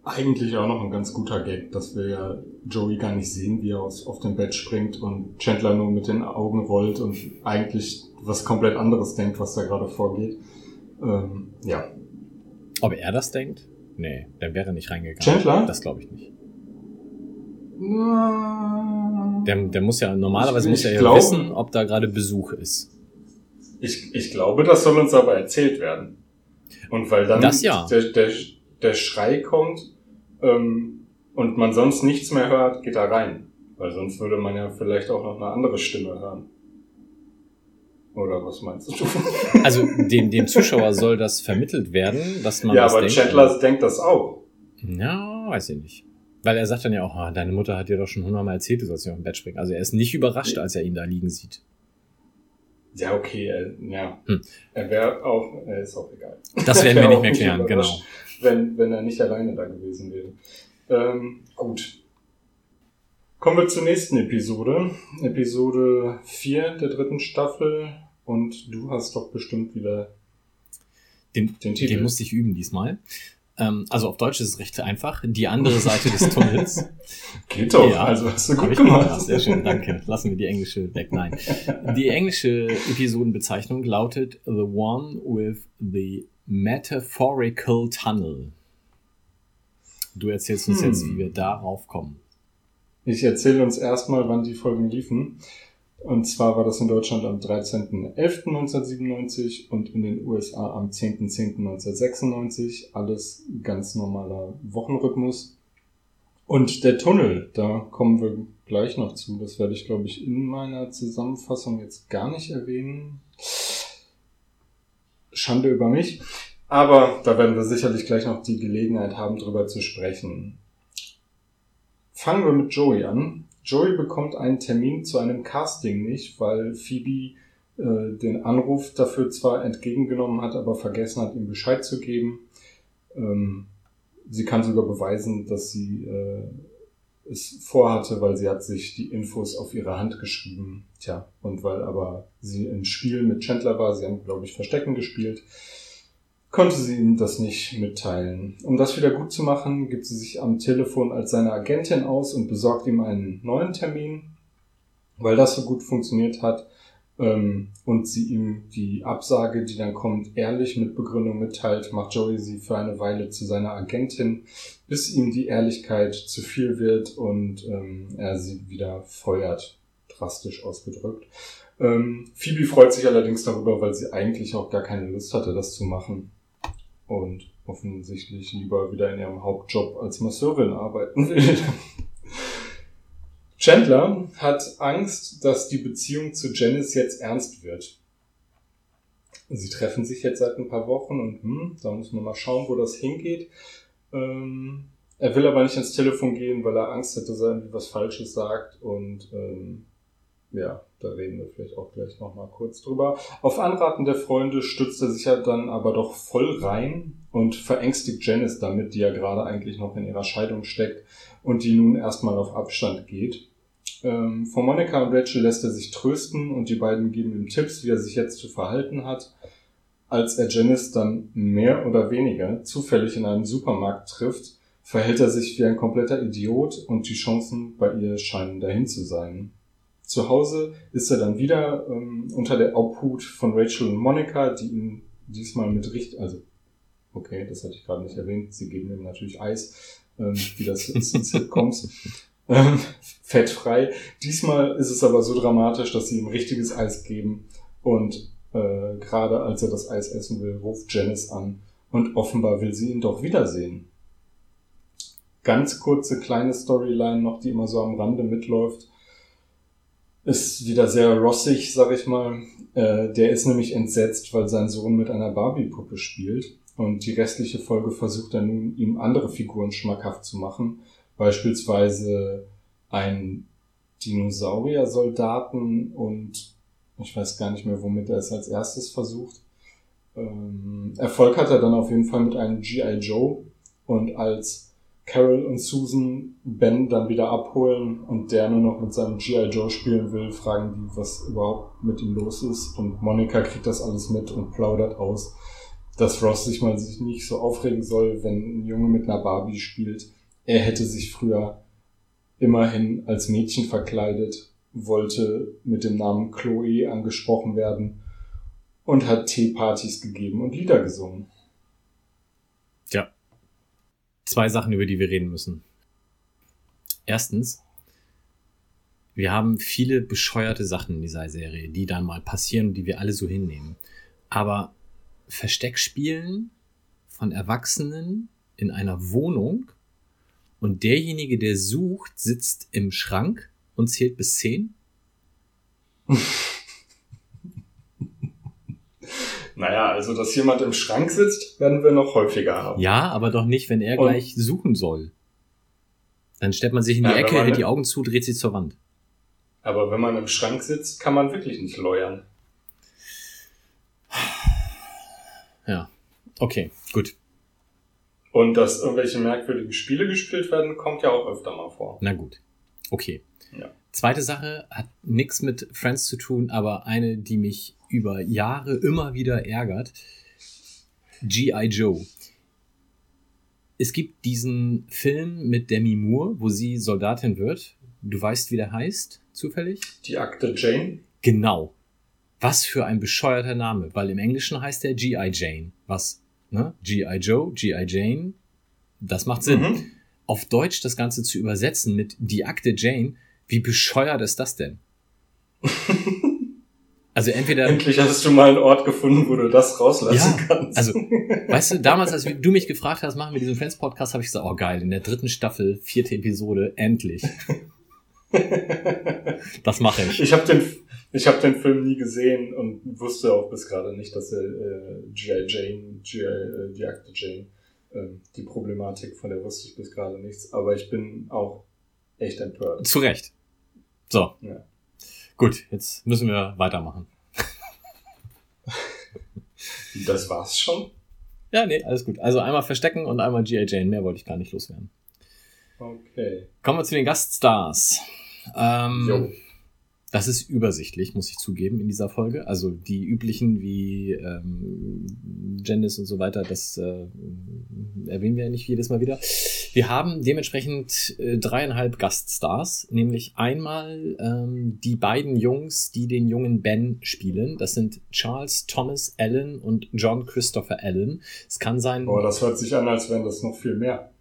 Speaker 3: Eigentlich auch noch ein ganz guter Gag, dass wir ja Joey gar nicht sehen, wie er aus, auf dem Bett springt und Chandler nur mit den Augen rollt und eigentlich was komplett anderes denkt, was da gerade vorgeht. Ähm, ja.
Speaker 4: Ob er das denkt? Nee, dann wäre er nicht reingegangen.
Speaker 3: Chandler?
Speaker 4: Das glaube ich nicht. Der, der muss ja, normalerweise
Speaker 3: Ich-
Speaker 4: muss er ja
Speaker 3: glaub-
Speaker 4: wissen, ob da gerade Besuch ist.
Speaker 3: Ich, ich glaube, das soll uns aber erzählt werden. Und weil dann
Speaker 4: Das ja.
Speaker 3: der, der, der Schrei kommt ähm, und man sonst nichts mehr hört, geht er rein. Weil sonst würde man ja vielleicht auch noch eine andere Stimme hören. Oder was meinst du?
Speaker 4: Also dem, dem Zuschauer soll das vermittelt werden, dass man
Speaker 3: ja,
Speaker 4: das
Speaker 3: aber
Speaker 4: denkt.
Speaker 3: Chandler denkt das auch.
Speaker 4: Ja, weiß ich nicht. Weil er sagt dann ja auch, ah, deine Mutter hat dir doch schon hundertmal erzählt, du sollst nicht auf dem Bett springen. Also er ist nicht überrascht, als er ihn da liegen sieht.
Speaker 3: Ja, okay, er, ja.
Speaker 4: Hm.
Speaker 3: Er wäre auch, er ist auch egal.
Speaker 4: Das werden
Speaker 3: Er
Speaker 4: wir nicht mehr klären, genau.
Speaker 3: Wenn, wenn er nicht alleine da gewesen wäre. Ähm, gut. Kommen wir zur nächsten Episode. Episode 4 der dritten Staffel. Und du hast doch bestimmt wieder
Speaker 4: Den,
Speaker 3: den Titel.
Speaker 4: den musste ich üben diesmal. Ähm, also auf Deutsch ist es recht einfach. Die andere Seite des Tunnels.
Speaker 3: Geht doch,
Speaker 4: Ja.
Speaker 3: also hast du gut
Speaker 4: ich
Speaker 3: gemacht.
Speaker 4: Sehr schön, danke. Lassen wir die englische weg. Nein. Die englische Episodenbezeichnung lautet The One with the Metaphorical Tunnel. Du erzählst uns
Speaker 3: Hm.
Speaker 4: jetzt, wie wir darauf kommen.
Speaker 3: Ich erzähle uns erstmal, wann die Folgen liefen. Und zwar war das in Deutschland am 13.11.1997 und in den USA am 10.10.1996. Alles ganz normaler Wochenrhythmus. Und der Tunnel, da kommen wir gleich noch zu. Das werde ich, glaube ich, in meiner Zusammenfassung jetzt gar nicht erwähnen. Schande über mich. Aber da werden wir sicherlich gleich noch die Gelegenheit haben, drüber zu sprechen. Fangen wir mit Joey an. Joey bekommt einen Termin zu einem Casting nicht, weil Phoebe äh, den Anruf dafür zwar entgegengenommen hat, aber vergessen hat, ihm Bescheid zu geben. Ähm, sie kann sogar beweisen, dass sie äh, es vorhatte, weil sie hat sich die Infos auf ihre Hand geschrieben. Tja, und weil aber sie im Spiel mit Chandler war, sie haben, glaube ich, Verstecken gespielt, konnte sie ihm das nicht mitteilen. Um das wieder gut zu machen, gibt sie sich am Telefon als seine Agentin aus und besorgt ihm einen neuen Termin. Weil das so gut funktioniert hat, ähm, und sie ihm die Absage, die dann kommt, ehrlich mit Begründung mitteilt, macht Joey sie für eine Weile zu seiner Agentin, bis ihm die Ehrlichkeit zu viel wird und ähm, er sie wieder feuert, drastisch ausgedrückt. Ähm, Phoebe freut sich allerdings darüber, weil sie eigentlich auch gar keine Lust hatte, das zu machen und offensichtlich lieber wieder in ihrem Hauptjob als Masseurin arbeiten will. Chandler hat Angst, dass die Beziehung zu Janice jetzt ernst wird. Sie treffen sich jetzt seit ein paar Wochen und hm, da muss man mal schauen, wo das hingeht. Ähm, er will aber nicht ans Telefon gehen, weil er Angst hat, dass er irgendwie was Falsches sagt und ähm, ja, da reden wir vielleicht auch gleich nochmal kurz drüber. Auf Anraten der Freunde stützt er sich ja dann aber doch voll rein und verängstigt Janice damit, die ja gerade eigentlich noch in ihrer Scheidung steckt und die nun erstmal auf Abstand geht. Ähm, von Monica und Rachel lässt er sich trösten und die beiden geben ihm Tipps, wie er sich jetzt zu verhalten hat. Als er Janice dann mehr oder weniger zufällig in einem Supermarkt trifft, verhält er sich wie ein kompletter Idiot und die Chancen bei ihr scheinen dahin zu sein. Zu Hause ist er dann wieder ähm, unter der Obhut von Rachel und Monica, die ihn diesmal mit Richt, also okay, das hatte ich gerade nicht erwähnt, sie geben ihm natürlich Eis, ähm, wie das ist in Sitcoms ähm, fettfrei. Diesmal ist es aber so dramatisch, dass sie ihm richtiges Eis geben und äh, gerade als er das Eis essen will, ruft Janice an und offenbar will sie ihn doch wiedersehen. Ganz kurze kleine Storyline noch, die immer so am Rande mitläuft. Ist wieder sehr rossig, sag ich mal. Äh, der ist nämlich entsetzt, weil sein Sohn mit einer Barbie-Puppe spielt. Und die restliche Folge versucht er nun, ihm andere Figuren schmackhaft zu machen beispielsweise ein Dinosaurier-Soldaten und ich weiß gar nicht mehr, womit er es als erstes versucht. Ähm, Erfolg hat er dann auf jeden Fall mit einem G.I. Joe und als Carol und Susan Ben dann wieder abholen und der nur noch mit seinem G.I. Joe spielen will, fragen die, was überhaupt mit ihm los ist und Monika kriegt das alles mit und plaudert aus, dass Ross sich mal sich nicht so aufregen soll, wenn ein Junge mit einer Barbie spielt er hätte sich früher immerhin als Mädchen verkleidet, wollte mit dem Namen Chloe angesprochen werden und hat Teepartys gegeben und Lieder gesungen.
Speaker 4: Zwei Sachen, über die wir reden müssen. Erstens, wir haben viele bescheuerte Sachen in dieser Serie, die dann mal passieren und die wir alle so hinnehmen. Aber Versteckspielen von Erwachsenen in einer Wohnung und derjenige, der sucht, sitzt im Schrank und zählt bis zehn?
Speaker 3: naja, also dass jemand im Schrank sitzt, werden wir noch häufiger haben.
Speaker 4: Ja, aber doch nicht, wenn er und gleich suchen soll. Dann stellt man sich in die ja, Ecke, hält die Augen zu, dreht sich zur Wand.
Speaker 3: Aber wenn man im Schrank sitzt, kann man wirklich nicht läuern.
Speaker 4: Ja, okay, gut.
Speaker 3: Und dass irgendwelche merkwürdigen Spiele gespielt werden, kommt ja auch öfter mal vor.
Speaker 4: Na gut. Okay. Ja. Zweite Sache hat nichts mit Friends zu tun, aber eine, die mich über Jahre immer wieder ärgert. G.I. Joe. Es gibt diesen Film mit Demi Moore, wo sie Soldatin wird. Du weißt, wie der heißt, zufällig?
Speaker 3: Die Akte Jane.
Speaker 4: Genau. Was für ein bescheuerter Name, weil im Englischen heißt er G.I. Jane, was Ne? G.I. Joe, G.I. Jane, das macht Sinn. Mhm. Auf Deutsch das Ganze zu übersetzen mit Die Akte Jane, wie bescheuert ist das denn? Also entweder.
Speaker 3: Endlich hast du mal einen Ort gefunden, wo du das rauslassen
Speaker 4: Ja,
Speaker 3: kannst.
Speaker 4: also, Weißt du, damals, als du mich gefragt hast, machen wir diesen Friends-Podcast, habe ich gesagt, oh geil, in der dritten Staffel, vierte Episode, endlich. Das mache ich.
Speaker 3: Ich habe den, ich hab den Film nie gesehen und wusste auch bis gerade nicht, dass er äh, G.I. Jane, G.I. Äh, die Akte Jane, ähm, die Problematik, von der wusste ich bis gerade nichts. Aber ich bin auch echt empört.
Speaker 4: Zu Recht. So.
Speaker 3: Ja.
Speaker 4: Gut, jetzt müssen wir weitermachen.
Speaker 3: Das war's schon?
Speaker 4: Ja, nee, alles gut. Also einmal verstecken und einmal G.I. Jane. Mehr wollte ich gar nicht loswerden.
Speaker 3: Okay.
Speaker 4: Kommen wir zu den Gaststars. Ähm,
Speaker 3: Jo.
Speaker 4: Das ist übersichtlich, muss ich zugeben, in dieser Folge. Also die üblichen wie ähm, Janice und so weiter, das äh, erwähnen wir ja nicht jedes Mal wieder. Wir haben dementsprechend äh, dreieinhalb Gaststars, nämlich einmal ähm, die beiden Jungs, die den jungen Ben spielen. Das sind Charles Thomas Allen und John Christopher Allen. Es kann sein.
Speaker 3: Boah, das hört sich an, als wären das noch viel mehr.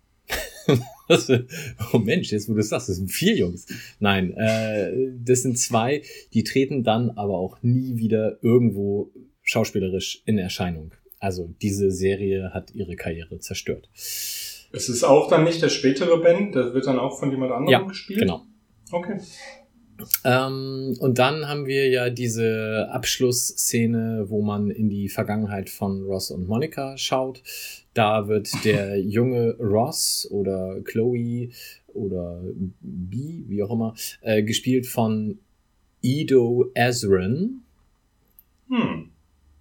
Speaker 4: Oh Mensch, jetzt wo du es sagst, das sind vier Jungs. Nein, äh, das sind zwei, die treten dann aber auch nie wieder irgendwo schauspielerisch in Erscheinung. Also diese Serie hat ihre Karriere zerstört.
Speaker 3: Es ist auch dann nicht der spätere Ben, der wird dann auch von jemand anderem
Speaker 4: Ja,
Speaker 3: gespielt?
Speaker 4: Genau.
Speaker 3: Okay.
Speaker 4: Ähm, und dann haben wir ja diese Abschlussszene, wo man in die Vergangenheit von Ross und Monica schaut. Da wird der junge Ross oder Chloe oder B, wie auch immer, äh, gespielt von Ido Ezrin.
Speaker 3: Hm.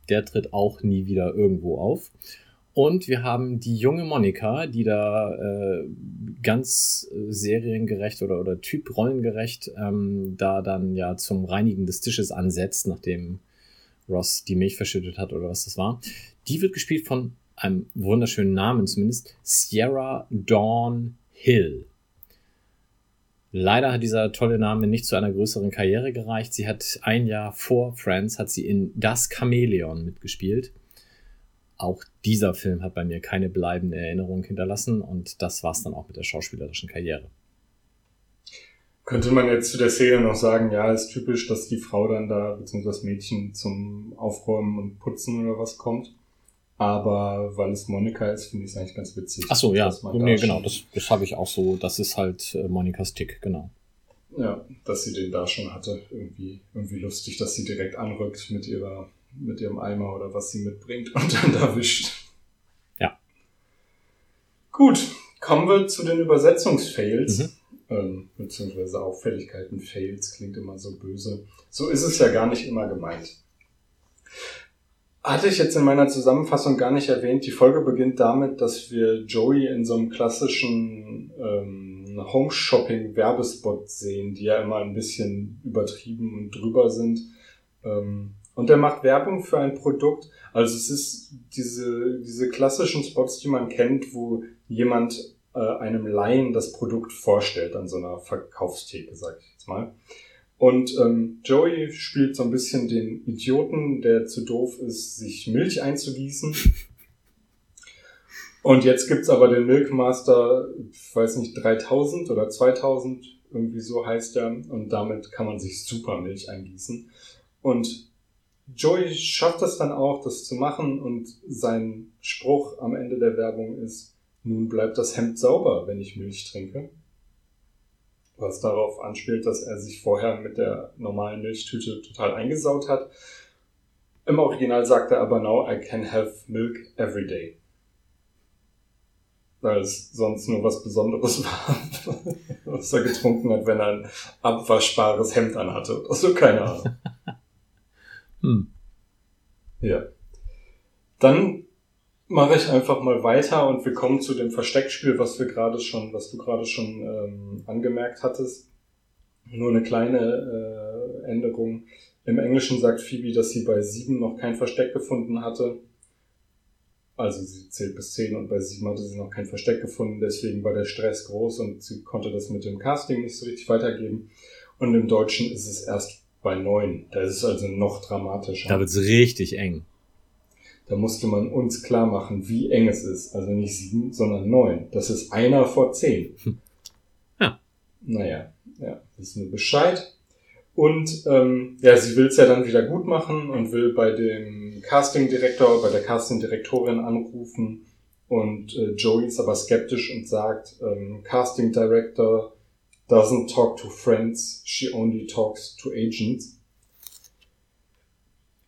Speaker 4: Der tritt auch nie wieder irgendwo auf. Und wir haben die junge Monika, die da äh, ganz äh, seriengerecht oder, oder typrollengerecht ähm, da dann ja zum Reinigen des Tisches ansetzt, nachdem Ross die Milch verschüttet hat oder was das war. Die wird gespielt von einem wunderschönen Namen zumindest, Sierra Dawn Hill. Leider hat dieser tolle Name nicht zu einer größeren Karriere gereicht. Sie hat ein Jahr vor Friends hat sie in Das Chamäleon mitgespielt. Auch dieser Film hat bei mir keine bleibende Erinnerung hinterlassen und das war's dann auch mit der schauspielerischen Karriere.
Speaker 3: Könnte man jetzt zu der Szene noch sagen, ja, ist typisch, dass die Frau dann da, beziehungsweise das Mädchen zum Aufräumen und Putzen oder was kommt. Aber weil es Monika ist, finde ich es eigentlich ganz witzig.
Speaker 4: Ach so, ja,
Speaker 3: da
Speaker 4: nee,
Speaker 3: schon-
Speaker 4: genau, das, das habe ich auch so. Das ist halt äh, Monikas Tick, genau.
Speaker 3: Ja, dass sie den da schon hatte. Irgendwie, irgendwie lustig, dass sie direkt anrückt mit ihrer, mit ihrem Eimer oder was sie mitbringt und dann da wischt.
Speaker 4: Ja.
Speaker 3: Gut, kommen wir zu den Übersetzungsfails.
Speaker 4: Mhm.
Speaker 3: Ähm, beziehungsweise Auffälligkeiten. Fails klingt immer so böse. So ist es ja gar nicht immer gemeint. Hatte ich jetzt in meiner Zusammenfassung gar nicht erwähnt, die Folge beginnt damit, dass wir Joey in so einem klassischen ähm, Home-Shopping-Werbespot sehen, die ja immer ein bisschen übertrieben und drüber sind. Ähm, und er macht Werbung für ein Produkt. Also es ist diese, diese klassischen Spots, die man kennt, wo jemand äh, einem Laien das Produkt vorstellt an so einer Verkaufstheke, sag ich jetzt mal. Und ähm, Joey spielt so ein bisschen den Idioten, der zu doof ist, sich Milch einzugießen. Und jetzt gibt's aber den Milkmaster, ich weiß nicht, 3000 oder 2000, irgendwie so heißt er. Und damit kann man sich super Milch eingießen. Und Joey schafft es dann auch, das zu machen. Und sein Spruch am Ende der Werbung ist, nun bleibt das Hemd sauber, wenn ich Milch trinke. Was darauf anspielt, dass er sich vorher mit der normalen Milchtüte total eingesaut hat. Im Original sagt er aber, now I can have milk every day. Weil es sonst nur was Besonderes war, was er getrunken hat, wenn er ein abwaschbares Hemd anhatte. Also keine Ahnung.
Speaker 4: Hm.
Speaker 3: Ja. Dann mache ich einfach mal weiter und wir kommen zu dem Versteckspiel, was wir gerade schon, was du gerade schon ähm, angemerkt hattest. Nur eine kleine äh, Änderung. Im Englischen sagt Phoebe, dass sie bei sieben noch kein Versteck gefunden hatte. Also sie zählt bis zehn und bei sieben hatte sie noch kein Versteck gefunden, deswegen war der Stress groß und sie konnte das mit dem Casting nicht so richtig weitergeben. Und im Deutschen ist es erst bei neun. Da ist es also noch dramatischer.
Speaker 4: Da wird's richtig eng.
Speaker 3: Da musste man uns klar machen, wie eng es ist. Also nicht sieben, sondern neun. Das ist einer vor zehn.
Speaker 4: Ja.
Speaker 3: Naja, ja, wissen wir Bescheid. Und ähm, ja, sie will es ja dann wieder gut machen und will bei dem Casting-Direktor, bei der Casting-Direktorin anrufen. Und äh, Joey ist aber skeptisch und sagt, ähm, Casting Director doesn't talk to friends, she only talks to agents.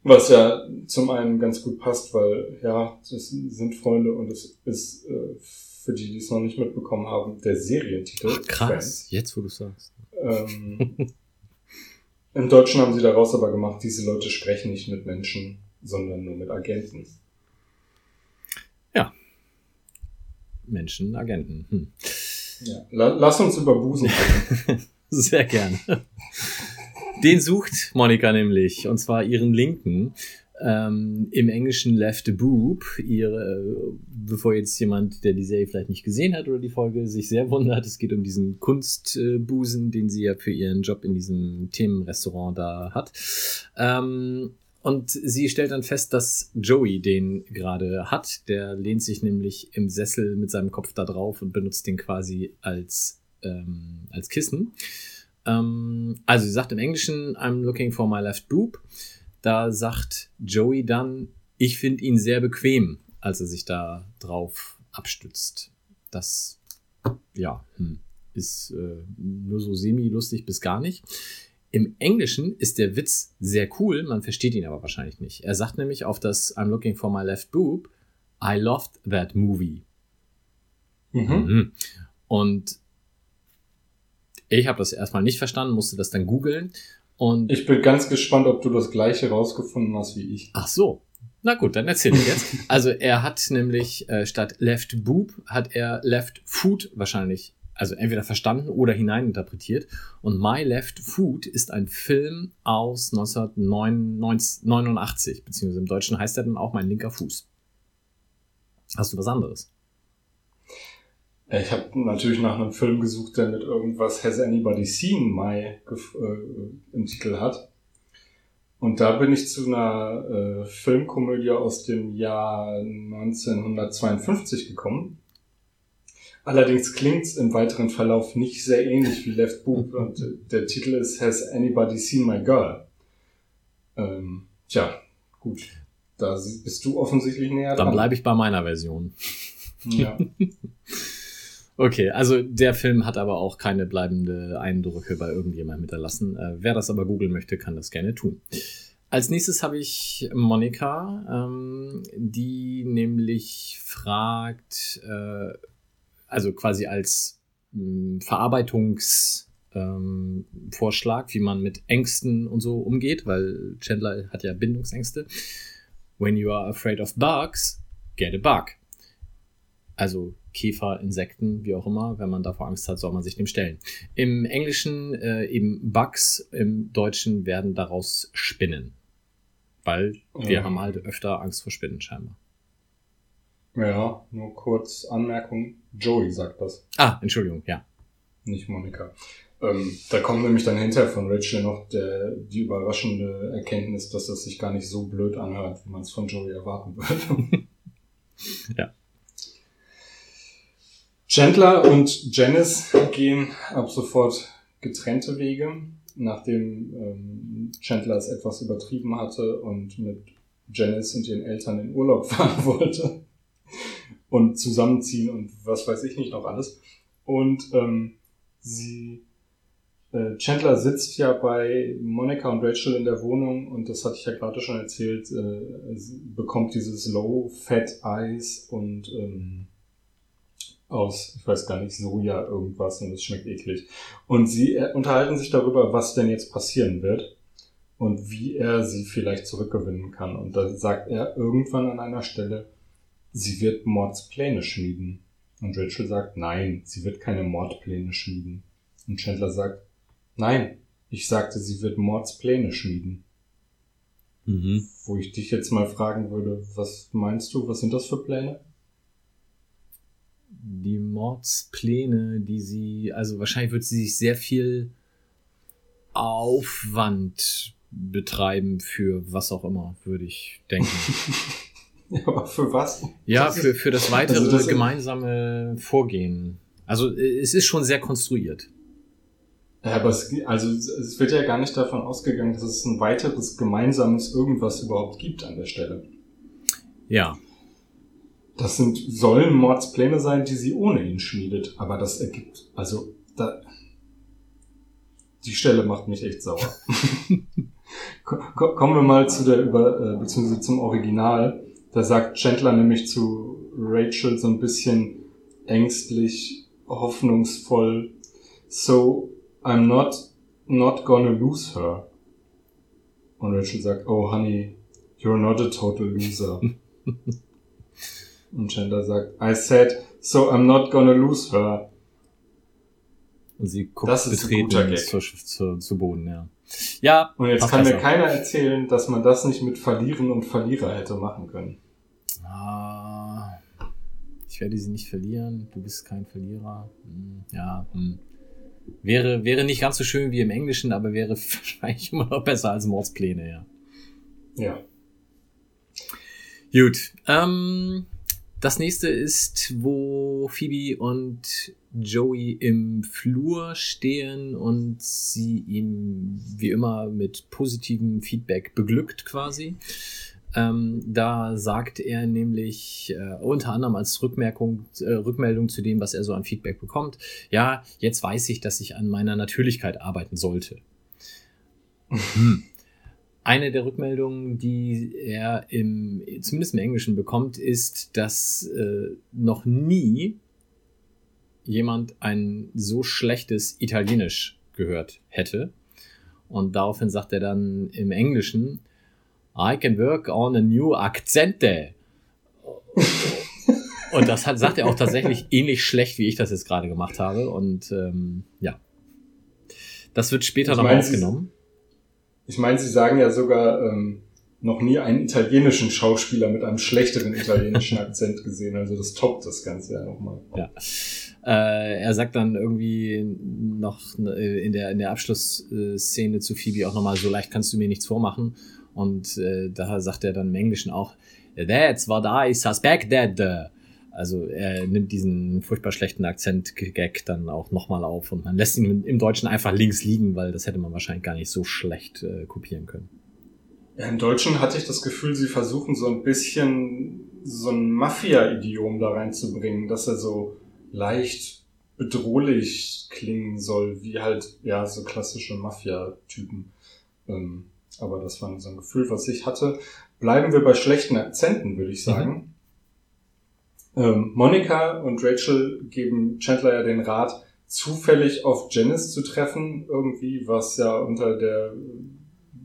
Speaker 3: Was ja zum einen ganz gut passt, weil ja, das sind Freunde und es ist äh, für die, die es noch nicht mitbekommen haben, der Serientitel.
Speaker 4: Ach, krass,
Speaker 3: Friends.
Speaker 4: jetzt wo du sagst.
Speaker 3: Ähm, Im Deutschen haben sie daraus aber gemacht, diese Leute sprechen nicht mit Menschen, sondern nur mit Agenten.
Speaker 4: Menschen, Agenten. Hm.
Speaker 3: Ja. La lass uns über Busen reden.
Speaker 4: Sehr gerne. Den sucht Monika nämlich, und zwar ihren Linken. Ähm, Im Englischen Left Boob, ihre, bevor jetzt jemand, der die Serie vielleicht nicht gesehen hat oder die Folge, sich sehr wundert, es geht um diesen Kunstbusen, den sie ja für ihren Job in diesem Themenrestaurant da hat. Ähm, und sie stellt dann fest, dass Joey den gerade hat. Der lehnt sich nämlich im Sessel mit seinem Kopf da drauf und benutzt den quasi als, ähm, als Kissen. Ähm, also sie sagt im Englischen, I'm looking for my left boob. Da sagt Joey dann, ich finde ihn sehr bequem, als er sich da drauf abstützt. Das, ja, hm, ist äh, nur so semi-lustig bis gar nicht. Im Englischen ist der Witz sehr cool, man versteht ihn aber wahrscheinlich nicht. Er sagt nämlich auf das I'm looking for my left boob, I loved that movie.
Speaker 3: Mhm.
Speaker 4: Mhm. Und ich habe das erstmal nicht verstanden, musste das dann googeln. Und
Speaker 3: Ich bin ganz gespannt, ob du das gleiche rausgefunden hast wie ich.
Speaker 4: ach so, na gut, dann erzähl ich jetzt. Also er hat nämlich äh, statt Left Boob hat er Left Foot wahrscheinlich, also entweder verstanden oder hineininterpretiert. Und My Left Foot ist ein Film aus 1989, beziehungsweise im Deutschen heißt er dann auch Mein linker Fuß. Hast du was anderes?
Speaker 3: Äh, Ich habe natürlich nach einem Film gesucht, der mit irgendwas Has Anybody Seen My gef- äh, im Titel hat. Und da bin ich zu einer äh, Filmkomödie aus dem Jahr 1952 gekommen. Allerdings klingt's im weiteren Verlauf nicht sehr ähnlich wie Left Boob und äh, der Titel ist Has Anybody Seen My Girl? Ähm, tja, gut. Da bist du offensichtlich näher
Speaker 4: Dann
Speaker 3: dran.
Speaker 4: bleibe ich bei meiner Version.
Speaker 3: Ja.
Speaker 4: Okay, also der Film hat aber auch keine bleibende Eindrücke bei irgendjemandem hinterlassen. Äh, wer das aber googeln möchte, kann das gerne tun. Als nächstes habe ich Monika, ähm, die nämlich fragt, äh, also quasi als mh, Verarbeitungs ähm, Vorschlag, wie man mit Ängsten und so umgeht, weil Chandler hat ja Bindungsängste. When you are afraid of bugs, get a bug. Also Käfer, Insekten, wie auch immer. Wenn man davor Angst hat, soll man sich dem stellen. Im Englischen äh, eben Bugs, im Deutschen werden daraus Spinnen. Weil wir
Speaker 3: Ja.
Speaker 4: haben halt öfter Angst vor Spinnen scheinbar.
Speaker 3: Ja, nur kurz Anmerkung. Joey sagt das,
Speaker 4: Ah, Entschuldigung, ja.
Speaker 3: nicht Monika. Ähm, da kommt nämlich dann hinterher von Rachel noch der, die überraschende Erkenntnis, dass das sich gar nicht so blöd anhört, wie man es von Joey erwarten würde.
Speaker 4: Ja.
Speaker 3: Chandler und Janice gehen ab sofort getrennte Wege, nachdem ähm, Chandler es etwas übertrieben hatte und mit Janice und ihren Eltern in Urlaub fahren wollte und zusammenziehen und was weiß ich nicht noch alles. Und ähm, sie äh, Chandler sitzt ja bei Monica und Rachel in der Wohnung und das hatte ich ja gerade schon erzählt, äh, bekommt dieses Low Fat Eis und ähm, aus, ich weiß gar nicht, Soja irgendwas und es schmeckt eklig. Und sie äh, unterhalten sich darüber, was denn jetzt passieren wird und wie er sie vielleicht zurückgewinnen kann. Und da sagt er irgendwann an einer Stelle, sie wird Mordspläne schmieden. Und Rachel sagt, nein, sie wird keine Mordpläne schmieden. Und Chandler sagt, nein, ich sagte, sie wird Mordspläne schmieden.
Speaker 4: Mhm.
Speaker 3: Wo ich dich jetzt mal fragen würde, was meinst du, was sind das für Pläne?
Speaker 4: Die Mordspläne, die sie, also wahrscheinlich wird sie sich sehr viel Aufwand betreiben für was auch immer, würde ich denken.
Speaker 3: Ja, aber für was?
Speaker 4: Ja, für, für das weitere
Speaker 3: Also das-
Speaker 4: gemeinsame Vorgehen. Also äh, es ist schon sehr konstruiert.
Speaker 3: Ja, aber es, also es wird ja gar nicht davon ausgegangen, dass es ein weiteres gemeinsames irgendwas überhaupt gibt an der Stelle.
Speaker 4: Ja.
Speaker 3: Das sind, sollen Mordspläne sein, die sie ohne ihn schmiedet, aber das ergibt, also, da, die Stelle macht mich echt sauer. Ko- Kommen wir mal zu der über, äh, beziehungsweise zum Original. Da sagt Chandler nämlich zu Rachel so ein bisschen ängstlich, hoffnungsvoll, so I'm not, not gonna lose her. Und Rachel sagt, oh honey, you're not a total loser. Und Chandler sagt, I said, so I'm not gonna lose her.
Speaker 4: Und sie guckt
Speaker 3: Das
Speaker 4: betreten zu, zu, zu Boden, ja. Ja,
Speaker 3: Und jetzt kann mir
Speaker 4: besser.
Speaker 3: keiner erzählen, dass man das nicht mit Verlieren und Verlierer hätte machen können.
Speaker 4: Ah, ich werde sie nicht verlieren. Du bist kein Verlierer. Hm, ja, hm. Wäre, wäre nicht ganz so schön wie im Englischen, aber wäre wahrscheinlich immer noch besser als Mordspläne, ja.
Speaker 3: Ja.
Speaker 4: Gut. Ähm, das nächste ist, wo Phoebe und Joey im Flur stehen und sie ihm wie immer mit positivem Feedback beglückt quasi. Ähm, da sagt er nämlich äh, unter anderem als Rückmerkung, äh, Rückmeldung zu dem, was er so an Feedback bekommt. Ja, jetzt weiß ich, dass ich an meiner Natürlichkeit arbeiten sollte. Hm. Eine der Rückmeldungen, die er im, zumindest im Englischen bekommt, ist, dass äh, noch nie jemand ein so schlechtes Italienisch gehört hätte. Und daraufhin sagt er dann im Englischen, I can work on a new accente. Und das hat, sagt er auch tatsächlich ähnlich schlecht, wie ich das jetzt gerade gemacht habe. Und ähm, ja. Das wird später
Speaker 3: Ich
Speaker 4: noch
Speaker 3: meine, sie-
Speaker 4: aufgenommen.
Speaker 3: Ich meine, sie sagen ja sogar ähm, noch nie einen italienischen Schauspieler mit einem schlechteren italienischen Akzent gesehen. Also das toppt das Ganze ja nochmal.
Speaker 4: Ja. Äh, er sagt dann irgendwie noch äh, in der, in der Abschlussszene zu Phoebe auch nochmal, so leicht kannst du mir nichts vormachen. Und äh, da sagt er dann im Englischen auch, that's what I suspected. Also er nimmt diesen furchtbar schlechten Akzent-Gag dann auch nochmal auf und man lässt ihn im Deutschen einfach links liegen, weil das hätte man wahrscheinlich gar nicht so schlecht äh, kopieren können.
Speaker 3: Ja, Im Deutschen hatte ich das Gefühl, sie versuchen so ein bisschen so ein Mafia-Idiom da reinzubringen, dass er so leicht bedrohlich klingen soll, wie halt, ja, so klassische Mafia-Typen. Ähm, aber das war so ein Gefühl, was ich hatte. Bleiben wir bei schlechten Akzenten, würde ich sagen. Ähm, Monika und Rachel geben Chandler ja den Rat, zufällig auf Janice zu treffen, irgendwie, was ja unter der,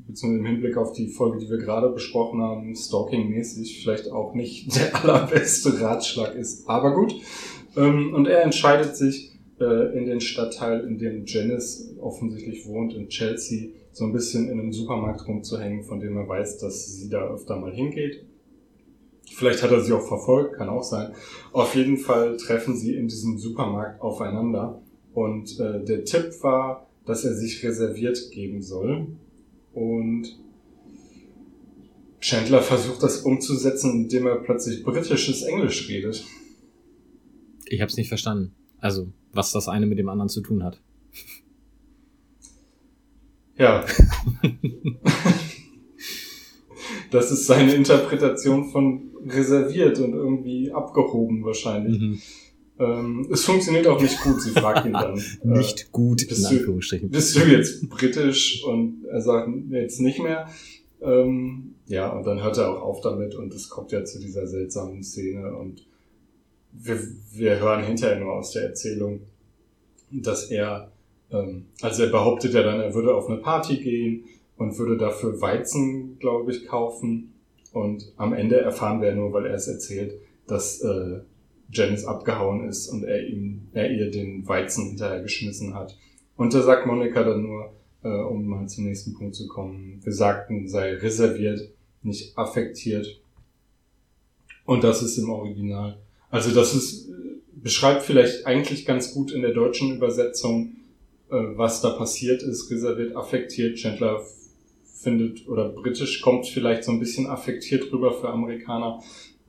Speaker 3: beziehungsweise im Hinblick auf die Folge, die wir gerade besprochen haben, stalking-mäßig vielleicht auch nicht der allerbeste Ratschlag ist. Aber gut. Ähm, und er entscheidet sich, äh, in den Stadtteil, in dem Janice offensichtlich wohnt, in Chelsea, so ein bisschen in einem Supermarkt rumzuhängen, von dem er weiß, dass sie da öfter mal hingeht. Vielleicht hat er sie auch verfolgt, kann auch sein. Auf jeden Fall treffen sie in diesem Supermarkt aufeinander. Und äh, der Tipp war, dass er sich reserviert geben soll. Und Chandler versucht das umzusetzen, indem er plötzlich britisches Englisch redet.
Speaker 4: Ich habe es nicht verstanden. Also, was das eine mit dem anderen zu tun hat.
Speaker 3: Ja. das ist seine Interpretation von reserviert und irgendwie abgehoben wahrscheinlich.
Speaker 4: Mhm.
Speaker 3: Ähm, es funktioniert auch nicht gut, sie fragt ihn dann. äh,
Speaker 4: Nicht gut, in
Speaker 3: bist du-
Speaker 4: Anführungsstrichen.
Speaker 3: bist du jetzt britisch? Und er sagt jetzt nicht mehr. Ähm, ja, und dann hört er auch auf damit und es kommt ja zu dieser seltsamen Szene und wir, wir hören hinterher nur aus der Erzählung, dass er, ähm, also er behauptet ja dann, er würde auf eine Party gehen und würde dafür Weizen, glaube ich, kaufen und am Ende erfahren wir nur, weil er es erzählt, dass äh, Janice abgehauen ist und er ihm, er ihr den Weizen hinterher geschmissen hat. Und da sagt Monika dann nur, äh, um mal zum nächsten Punkt zu kommen, wir sagten, sei reserviert, nicht affektiert. Und das ist im Original. Also das ist, beschreibt vielleicht eigentlich ganz gut in der deutschen Übersetzung, äh, was da passiert ist, reserviert, affektiert. Chandler findet, oder britisch kommt vielleicht so ein bisschen affektiert rüber für Amerikaner.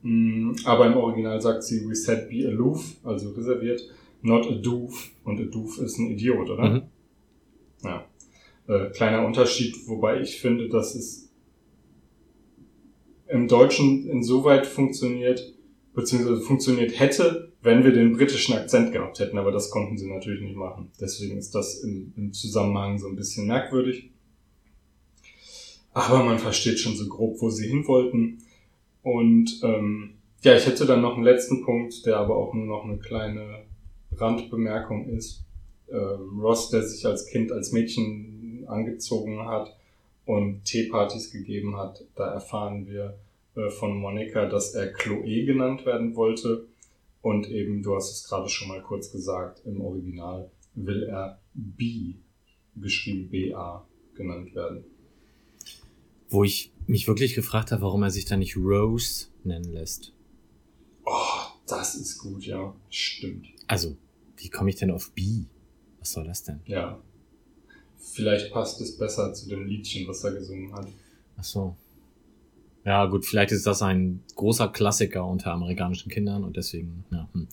Speaker 3: Mm, Aber im Original sagt sie, we said be aloof, also reserviert, not a doof. Und a doof ist ein Idiot, oder?
Speaker 4: Mhm.
Speaker 3: Äh, kleiner Unterschied, wobei ich finde, dass es im Deutschen insoweit funktioniert, beziehungsweise funktioniert hätte, wenn wir den britischen Akzent gehabt hätten, aber das konnten sie natürlich nicht machen. Deswegen ist das im, im Zusammenhang so ein bisschen merkwürdig. Aber man versteht schon so grob, wo sie hin wollten. Und ähm, ja, ich hätte dann noch einen letzten Punkt, der aber auch nur noch eine kleine Randbemerkung ist. Ähm, Ross, der sich als Kind als Mädchen angezogen hat und Teepartys gegeben hat, da erfahren wir äh, von Monika, dass er Chloe genannt werden wollte. Und eben, du hast es gerade schon mal kurz gesagt, im Original will er B, geschrieben B-A, genannt werden.
Speaker 4: Wo ich mich wirklich gefragt habe, warum er sich da nicht Rose nennen lässt.
Speaker 3: Oh, das ist gut, ja. Stimmt.
Speaker 4: Also, wie komme ich denn auf B? Was soll das denn?
Speaker 3: Ja. Vielleicht passt es besser zu dem Liedchen, was er gesungen hat.
Speaker 4: Ach so. Ja, gut, vielleicht ist das ein großer Klassiker unter amerikanischen Kindern und deswegen, ja. Hm.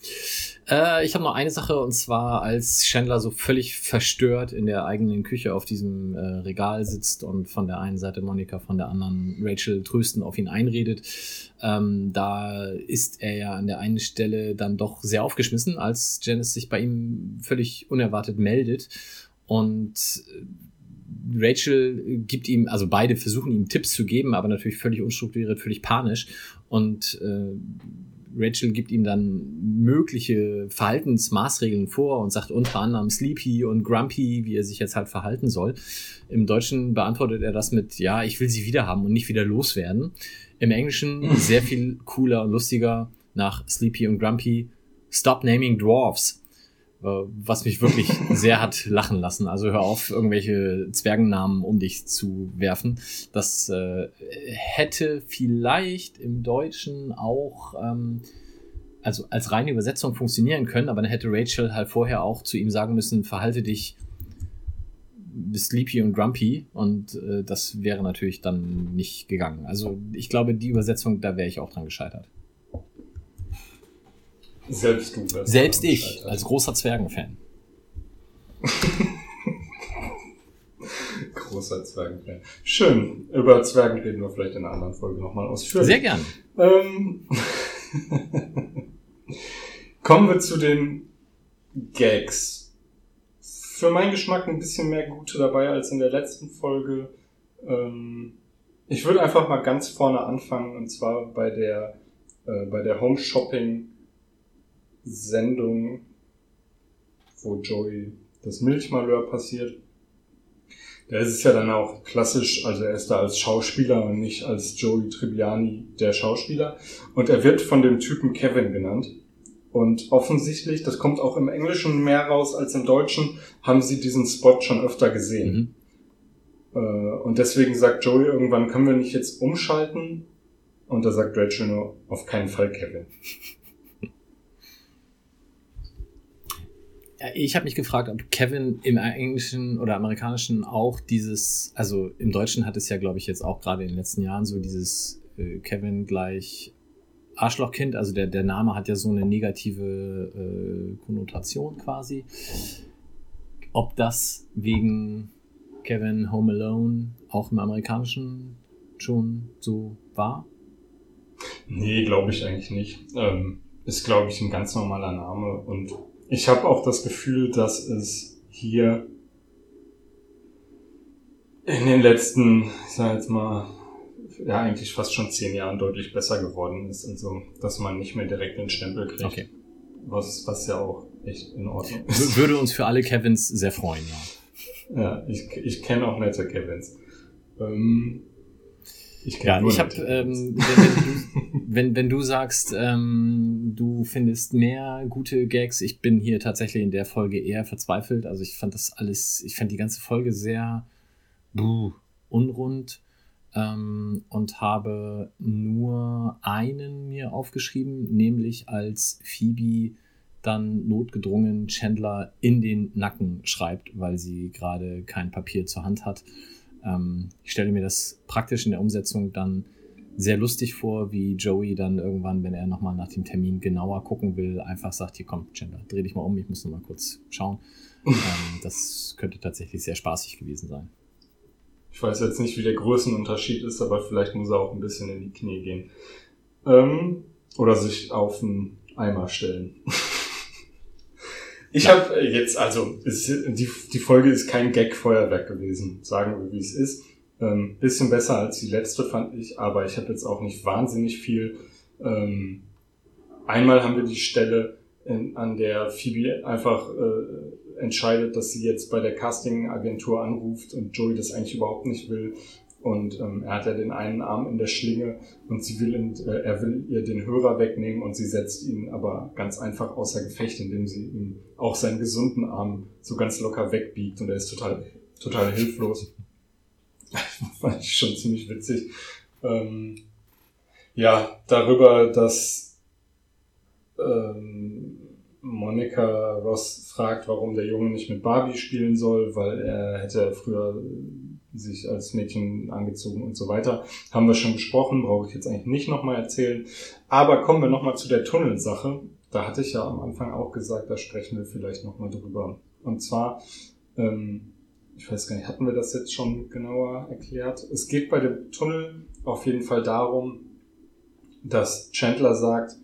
Speaker 4: Äh, ich habe noch eine Sache und zwar, als Chandler so völlig verstört in der eigenen Küche auf diesem äh, Regal sitzt und von der einen Seite Monika, von der anderen Rachel trösten auf ihn einredet, ähm, da ist er ja an der einen Stelle dann doch sehr aufgeschmissen, als Janice sich bei ihm völlig unerwartet meldet und äh, Rachel gibt ihm, also beide versuchen ihm Tipps zu geben, aber natürlich völlig unstrukturiert, völlig panisch. Und äh, Rachel gibt ihm dann mögliche Verhaltensmaßregeln vor und sagt unter anderem Sleepy und Grumpy, wie er sich jetzt halt verhalten soll. Im Deutschen beantwortet er das mit, ja, ich will sie wieder haben und nicht wieder loswerden. Im Englischen sehr viel cooler und lustiger nach Sleepy und Grumpy. Stop naming dwarfs. Äh, was mich wirklich sehr hat lachen lassen. Also hör auf, irgendwelche Zwergennamen um dich zu werfen. Das äh, hätte vielleicht im Deutschen auch ähm, also als reine Übersetzung funktionieren können, aber dann hätte Rachel halt vorher auch zu ihm sagen müssen, verhalte dich Sleepy und Grumpy und äh, das wäre natürlich dann nicht gegangen. Also ich glaube, die Übersetzung, da wäre ich auch dran gescheitert.
Speaker 3: Selbst du.
Speaker 4: Selbst ich, als großer Zwergenfan.
Speaker 3: großer Zwergenfan. Schön. Über Zwergen reden wir vielleicht in einer anderen Folge nochmal ausführlich.
Speaker 4: Sehr gern.
Speaker 3: Ähm, kommen wir zu den Gags. Für meinen Geschmack ein bisschen mehr gute dabei als in der letzten Folge. Ähm, ich würde einfach mal ganz vorne anfangen und zwar bei der, äh, bei der Home Shopping Sendung, wo Joey das Milchmalheur passiert. Da ist es ja dann auch klassisch, also er ist da als Schauspieler und nicht als Joey Tribbiani der Schauspieler. Und er wird von dem Typen Kevin genannt. Und offensichtlich, das kommt auch im Englischen mehr raus als im Deutschen, haben sie diesen Spot schon öfter gesehen. Mhm. Äh, und deswegen sagt Joey irgendwann, können wir nicht jetzt umschalten? Und da sagt Rachel nur, auf keinen Fall Kevin.
Speaker 4: Ich habe mich gefragt, ob Kevin im englischen oder amerikanischen auch dieses, also im Deutschen hat es ja, glaube ich, jetzt auch gerade in den letzten Jahren so dieses äh, Kevin gleich Arschlochkind, also der, der Name hat ja so eine negative äh, Konnotation quasi. Ob das wegen Kevin Home Alone auch im amerikanischen schon so war?
Speaker 3: Nee, glaube ich eigentlich nicht. Ähm, ist, glaube ich, ein ganz normaler Name und ich habe auch das Gefühl, dass es hier in den letzten, ich sag jetzt mal, ja eigentlich fast schon zehn Jahren deutlich besser geworden ist. Also, dass man nicht mehr direkt den Stempel kriegt. Okay. Was, was ja auch echt in Ordnung ist.
Speaker 4: Würde uns für alle Kevins sehr freuen,
Speaker 3: ja. Ja, ich, ich kenne auch nette Kevins. Ähm,
Speaker 4: ich ja, ich habe, ähm, wenn, wenn, wenn, du sagst, ähm, du findest mehr gute Gags, ich bin hier tatsächlich in der Folge eher verzweifelt. Also ich fand das alles, ich fand die ganze Folge sehr buh, unrund ähm, und habe nur einen mir aufgeschrieben, nämlich als Phoebe dann notgedrungen Chandler in den Nacken schreibt, weil sie gerade kein Papier zur Hand hat. Ähm, ich stelle mir das praktisch in der Umsetzung dann sehr lustig vor, wie Joey dann irgendwann, wenn er nochmal nach dem Termin genauer gucken will, einfach sagt, hier komm, Chandler, dreh dich mal um, ich muss noch mal kurz schauen. ähm, das könnte tatsächlich sehr spaßig gewesen sein.
Speaker 3: Ich weiß jetzt nicht, wie der Größenunterschied ist, aber vielleicht muss er auch ein bisschen in die Knie gehen. Ähm, oder sich auf einen Eimer stellen. ich habe jetzt, also ist, die, die Folge ist kein Gag-Feuerwerk gewesen, sagen wir, wie es ist. Ähm, bisschen besser als die letzte fand ich, aber ich habe jetzt auch nicht wahnsinnig viel. Ähm, einmal haben wir die Stelle, in, an der Phoebe einfach äh, entscheidet, dass sie jetzt bei der Casting-Agentur anruft und Joey das eigentlich überhaupt nicht will. Und ähm, er hat ja den einen Arm in der Schlinge und sie will ihn, äh, er will ihr den Hörer wegnehmen und sie setzt ihn aber ganz einfach außer Gefecht, indem sie ihm auch seinen gesunden Arm so ganz locker wegbiegt und er ist total, total hilflos. Fand ich schon ziemlich witzig. Ähm, ja, darüber, dass ähm, Monika Ross fragt, warum der Junge nicht mit Barbie spielen soll, weil er hätte früher sich als Mädchen angezogen und so weiter. Haben wir schon besprochen, brauche ich jetzt eigentlich nicht nochmal erzählen. Aber kommen wir nochmal zu der Tunnelsache. Da hatte ich ja am Anfang auch gesagt, da sprechen wir vielleicht nochmal drüber. Und zwar, ähm, ich weiß gar nicht, hatten wir das jetzt schon genauer erklärt? Es geht bei dem Tunnel auf jeden Fall darum, dass Chandler sagt,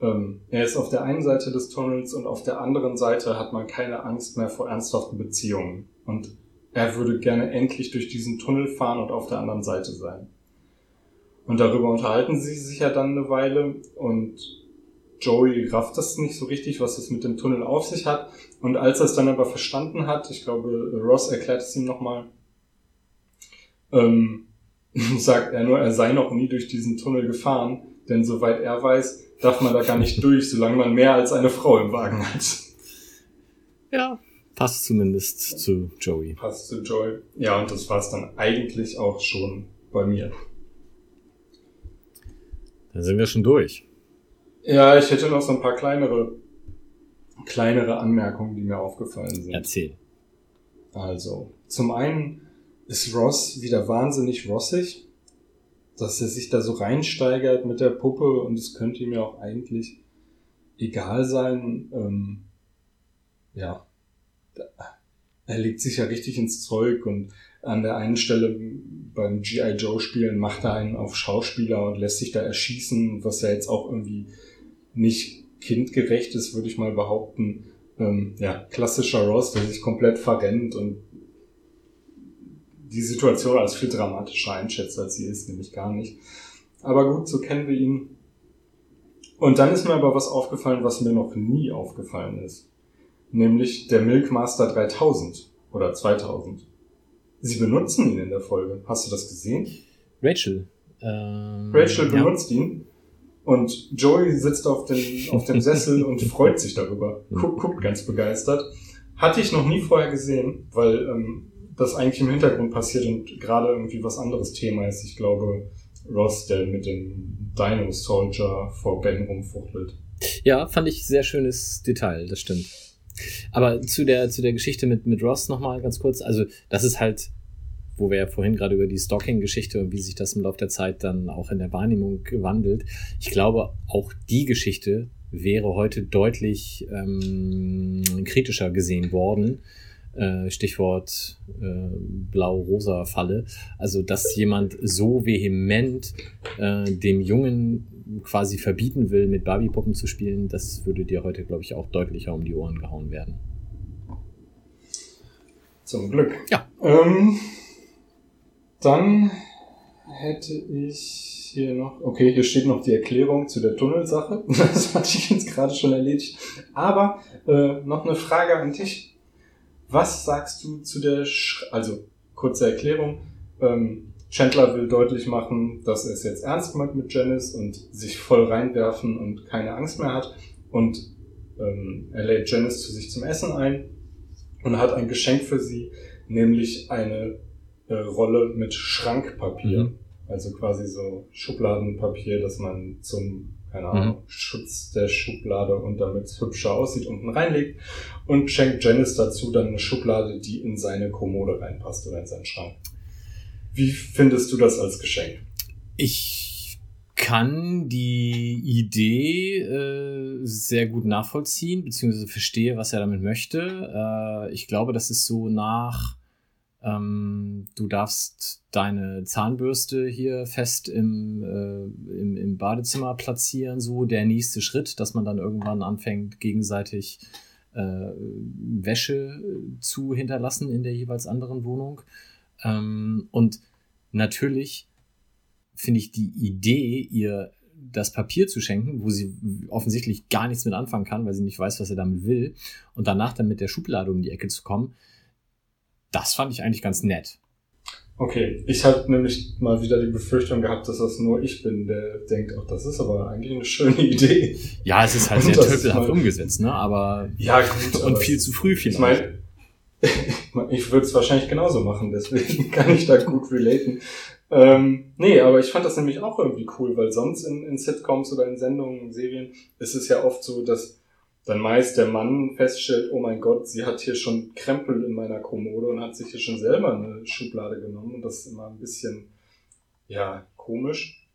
Speaker 3: ähm, er ist auf der einen Seite des Tunnels und auf der anderen Seite hat man keine Angst mehr vor ernsthaften Beziehungen. Und er würde gerne endlich durch diesen Tunnel fahren und auf der anderen Seite sein. Und darüber unterhalten sie sich ja dann eine Weile und Joey rafft das nicht so richtig, was es mit dem Tunnel auf sich hat. Und als er es dann aber verstanden hat, ich glaube, Ross erklärt es ihm nochmal, ähm, sagt er nur, er sei noch nie durch diesen Tunnel gefahren, denn soweit er weiß, darf man da gar nicht durch, solange man mehr als eine Frau im Wagen hat.
Speaker 4: Ja, passt zumindest zu Joey.
Speaker 3: Passt zu Joey. Ja, und das war es dann eigentlich auch schon bei mir.
Speaker 4: Dann sind wir schon durch.
Speaker 3: Ja, ich hätte noch so ein paar kleinere, kleinere Anmerkungen, die mir aufgefallen sind.
Speaker 4: Erzähl.
Speaker 3: Also, zum einen ist Ross wieder wahnsinnig rossig, dass er sich da so reinsteigert mit der Puppe und es könnte ihm ja auch eigentlich egal sein. Ähm, ja, er legt sich ja richtig ins Zeug und an der einen Stelle beim G.I. Joe spielen macht er einen auf Schauspieler und lässt sich da erschießen, was ja jetzt auch irgendwie nicht kindgerecht ist, würde ich mal behaupten. Ähm, ja, klassischer Ross, der sich komplett verrennt und die Situation als viel dramatischer einschätzt, als sie ist, nämlich gar nicht. Aber gut, so kennen wir ihn. Und dann ist mir aber was aufgefallen, was mir noch nie aufgefallen ist. Nämlich der Milkmaster 3000 oder 2000. Sie benutzen ihn in der Folge. Hast du das gesehen?
Speaker 4: Rachel. Ähm,
Speaker 3: Rachel benutzt ja. ihn. Und Joey sitzt auf dem, auf dem Sessel und freut sich darüber. Guckt, guckt ganz begeistert. Hatte ich noch nie vorher gesehen, weil ähm, das eigentlich im Hintergrund passiert und gerade irgendwie was anderes Thema ist. Ich glaube, Ross, der mit dem Dino Soldier vor Ben rumfuchtelt.
Speaker 4: Ja, fand ich sehr schönes Detail, das stimmt. Aber zu der, zu der Geschichte mit, mit Ross nochmal ganz kurz. Also, das ist halt, wo wir ja vorhin gerade über die Stalking-Geschichte und wie sich das im Laufe der Zeit dann auch in der Wahrnehmung wandelt. Ich glaube, auch die Geschichte wäre heute deutlich ähm, kritischer gesehen worden. Äh, Stichwort äh, blau-rosa Falle. Also, dass jemand so vehement äh, dem Jungen quasi verbieten will, mit Barbie-Puppen zu spielen, das würde dir heute, glaube ich, auch deutlicher um die Ohren gehauen werden.
Speaker 3: Zum Glück.
Speaker 4: Ja.
Speaker 3: Ähm, dann hätte ich hier noch, okay, hier steht noch die Erklärung zu der Tunnelsache. Das hatte ich jetzt gerade schon erledigt. Aber äh, noch eine Frage an dich. Was sagst du zu der, Sch also kurze Erklärung, ähm, Chandler will deutlich machen, dass er es jetzt ernst meint mit Janice und sich voll reinwerfen und keine Angst mehr hat. Und ähm, er lädt Janice zu sich zum Essen ein und hat ein Geschenk für sie, nämlich eine äh, Rolle mit Schrankpapier. Mhm. Also quasi so Schubladenpapier, das man zum keine Ahnung, mhm. Schutz der Schublade und damit es hübscher aussieht, unten reinlegt und schenkt Janice dazu dann eine Schublade, die in seine Kommode reinpasst oder in seinen Schrank. Wie findest du das als Geschenk?
Speaker 4: Ich kann die Idee äh, sehr gut nachvollziehen, beziehungsweise verstehe, was er damit möchte. Äh, ich glaube, das ist so nach Ähm, du darfst deine Zahnbürste hier fest im, äh, im, im Badezimmer platzieren, so der nächste Schritt, dass man dann irgendwann anfängt, gegenseitig äh, Wäsche zu hinterlassen in der jeweils anderen Wohnung. Ähm, und natürlich finde ich die Idee, ihr das Papier zu schenken, wo sie offensichtlich gar nichts mit anfangen kann, weil sie nicht weiß, was er damit will, und danach dann mit der Schublade um die Ecke zu kommen, das fand ich eigentlich ganz nett.
Speaker 3: Okay, ich habe nämlich mal wieder die Befürchtung gehabt, dass das nur ich bin, der denkt, ach, das ist aber eigentlich eine schöne Idee.
Speaker 4: Ja, es ist halt
Speaker 3: Und
Speaker 4: sehr tölpelhaft umgesetzt, ne? Aber
Speaker 3: Ja, gut.
Speaker 4: und
Speaker 3: aber
Speaker 4: viel zu früh
Speaker 3: Ich
Speaker 4: vielleicht.
Speaker 3: meine, ich würde es wahrscheinlich genauso machen, deswegen kann ich da gut relaten. Ähm, nee, aber ich fand das nämlich auch irgendwie cool, weil sonst in, in Sitcoms oder in Sendungen, Serien ist es ja oft so, dass dann meist der Mann feststellt, oh mein Gott, sie hat hier schon Krempel in meiner Kommode und hat sich hier schon selber eine Schublade genommen und das ist immer ein bisschen, ja, komisch.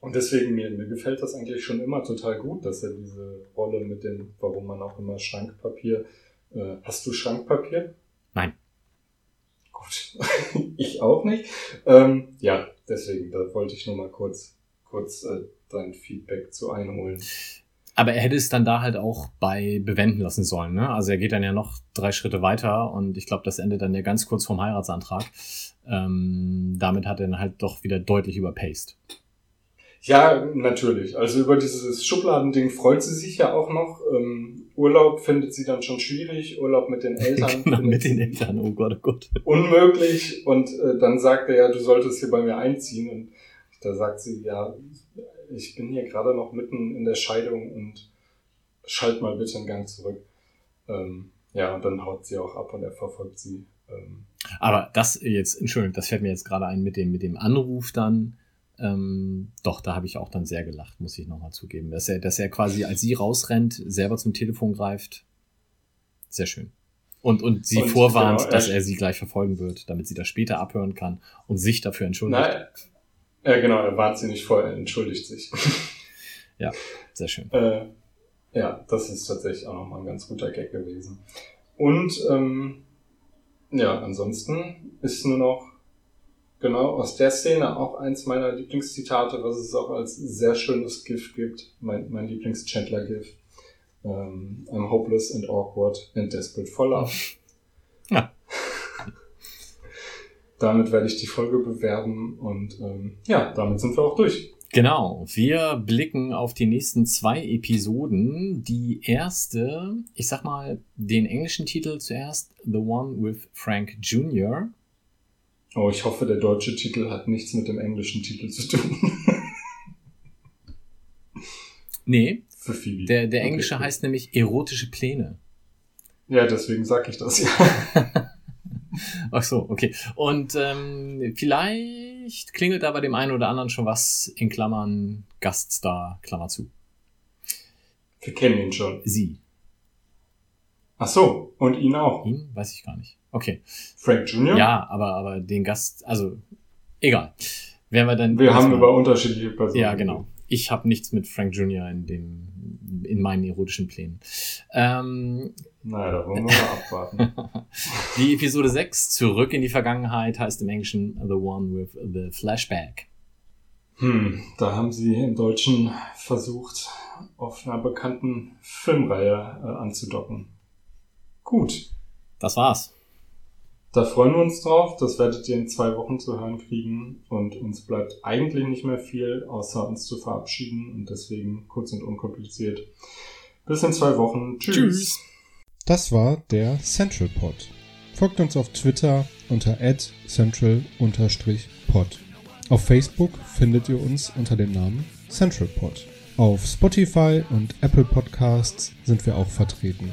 Speaker 3: Und deswegen, mir, mir gefällt das eigentlich schon immer total gut, dass er diese Rolle mit dem, warum man auch immer Schrankpapier äh, hast du Schrankpapier?
Speaker 4: Nein.
Speaker 3: Gut. ich auch nicht. Ähm, ja, deswegen, da wollte ich nur mal kurz, kurz äh, dein Feedback zu einholen.
Speaker 4: Aber er hätte es dann da halt auch bei bewenden lassen sollen. Ne? Also er geht dann ja noch drei Schritte weiter und ich glaube, das endet dann ja ganz kurz vorm Heiratsantrag. Ähm, damit hat er dann halt doch wieder deutlich überpaced.
Speaker 3: Ja, natürlich. Also über dieses Schubladending freut sie sich ja auch noch. Ähm, Urlaub findet sie dann schon schwierig. Urlaub mit den Eltern
Speaker 4: genau, mit den Eltern. Oh Gott, oh Gott.
Speaker 3: unmöglich. Und äh, dann sagt er ja, du solltest hier bei mir einziehen. Und da sagt sie, ja, ich bin hier gerade noch mitten in der Scheidung und schalt mal bitte einen Gang zurück. Ähm, ja, und dann haut sie auch ab und er verfolgt sie. Ähm,
Speaker 4: Aber das jetzt, Entschuldigung, das fällt mir jetzt gerade ein mit dem, mit dem Anruf dann. Ähm, doch, da habe ich auch dann sehr gelacht, muss ich nochmal zugeben. Dass er, dass er quasi, als sie rausrennt, selber zum Telefon greift. Sehr schön. Und, und sie
Speaker 3: Und,
Speaker 4: vorwarnt,
Speaker 3: genau,
Speaker 4: dass er sie gleich verfolgen wird, damit sie das später abhören kann und sich dafür entschuldigt.
Speaker 3: Nein, äh, genau, er warnt sie nicht vor, er entschuldigt sich.
Speaker 4: Sehr schön.
Speaker 3: Äh, ja, das ist tatsächlich auch nochmal ein ganz guter Gag gewesen. Und ähm, ja, ansonsten ist nur noch genau aus der Szene auch eins meiner Lieblingszitate, was es auch als sehr schönes GIF gibt, mein, mein Lieblings-Chandler-GIF. Ähm, I'm hopeless and awkward and desperate for love.
Speaker 4: Ja.
Speaker 3: Damit werde ich die Folge bewerben und ähm, ja, damit sind wir auch durch.
Speaker 4: Genau, wir blicken auf die nächsten zwei Episoden. Die erste, ich sag mal den englischen Titel zuerst, The One with Frank Jr.
Speaker 3: Oh, ich hoffe, der deutsche Titel hat nichts mit dem englischen Titel zu tun.
Speaker 4: Nee,
Speaker 3: Für Phoebe.
Speaker 4: der, der
Speaker 3: Okay,
Speaker 4: englische
Speaker 3: gut.
Speaker 4: heißt nämlich Erotische Pläne.
Speaker 3: Ja, deswegen sag ich das ja.
Speaker 4: Ach so, okay. Und ähm, vielleicht klingelt da bei dem einen oder anderen schon was in Klammern Gaststar, Klammer zu.
Speaker 3: Wir kennen ihn schon.
Speaker 4: Sie.
Speaker 3: Ach so, und ihn auch.
Speaker 4: Ihn? Weiß ich gar nicht. Okay.
Speaker 3: Frank Jr.?
Speaker 4: Ja, aber, aber den Gast, also egal. Werden wir dann.
Speaker 3: Wir haben
Speaker 4: erstmal-
Speaker 3: über unterschiedliche Personen.
Speaker 4: Ja, genau. Ich habe nichts mit Frank Jr. in dem in meinen erotischen Plänen. Ähm,
Speaker 3: Naja, da wollen wir mal abwarten.
Speaker 4: die Episode 6, Zurück in die Vergangenheit, heißt im Englischen The One with the Flashback.
Speaker 3: Hm, da haben sie im Deutschen versucht, auf einer bekannten Filmreihe äh, anzudocken. Gut,
Speaker 4: Das war's.
Speaker 3: da freuen wir uns drauf. Das werdet ihr in zwei Wochen zu hören kriegen. Und uns bleibt eigentlich nicht mehr viel, außer uns zu verabschieden. Und deswegen kurz und unkompliziert. Bis in zwei Wochen. Tschüss.
Speaker 4: Tschüss.
Speaker 2: Das war der Central Pod. Folgt uns auf Twitter unter central-pod. Auf Facebook findet ihr uns unter dem Namen Central Pod. Auf Spotify und Apple Podcasts sind wir auch vertreten.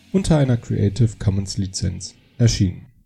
Speaker 2: unter einer Creative Commons Lizenz erschienen.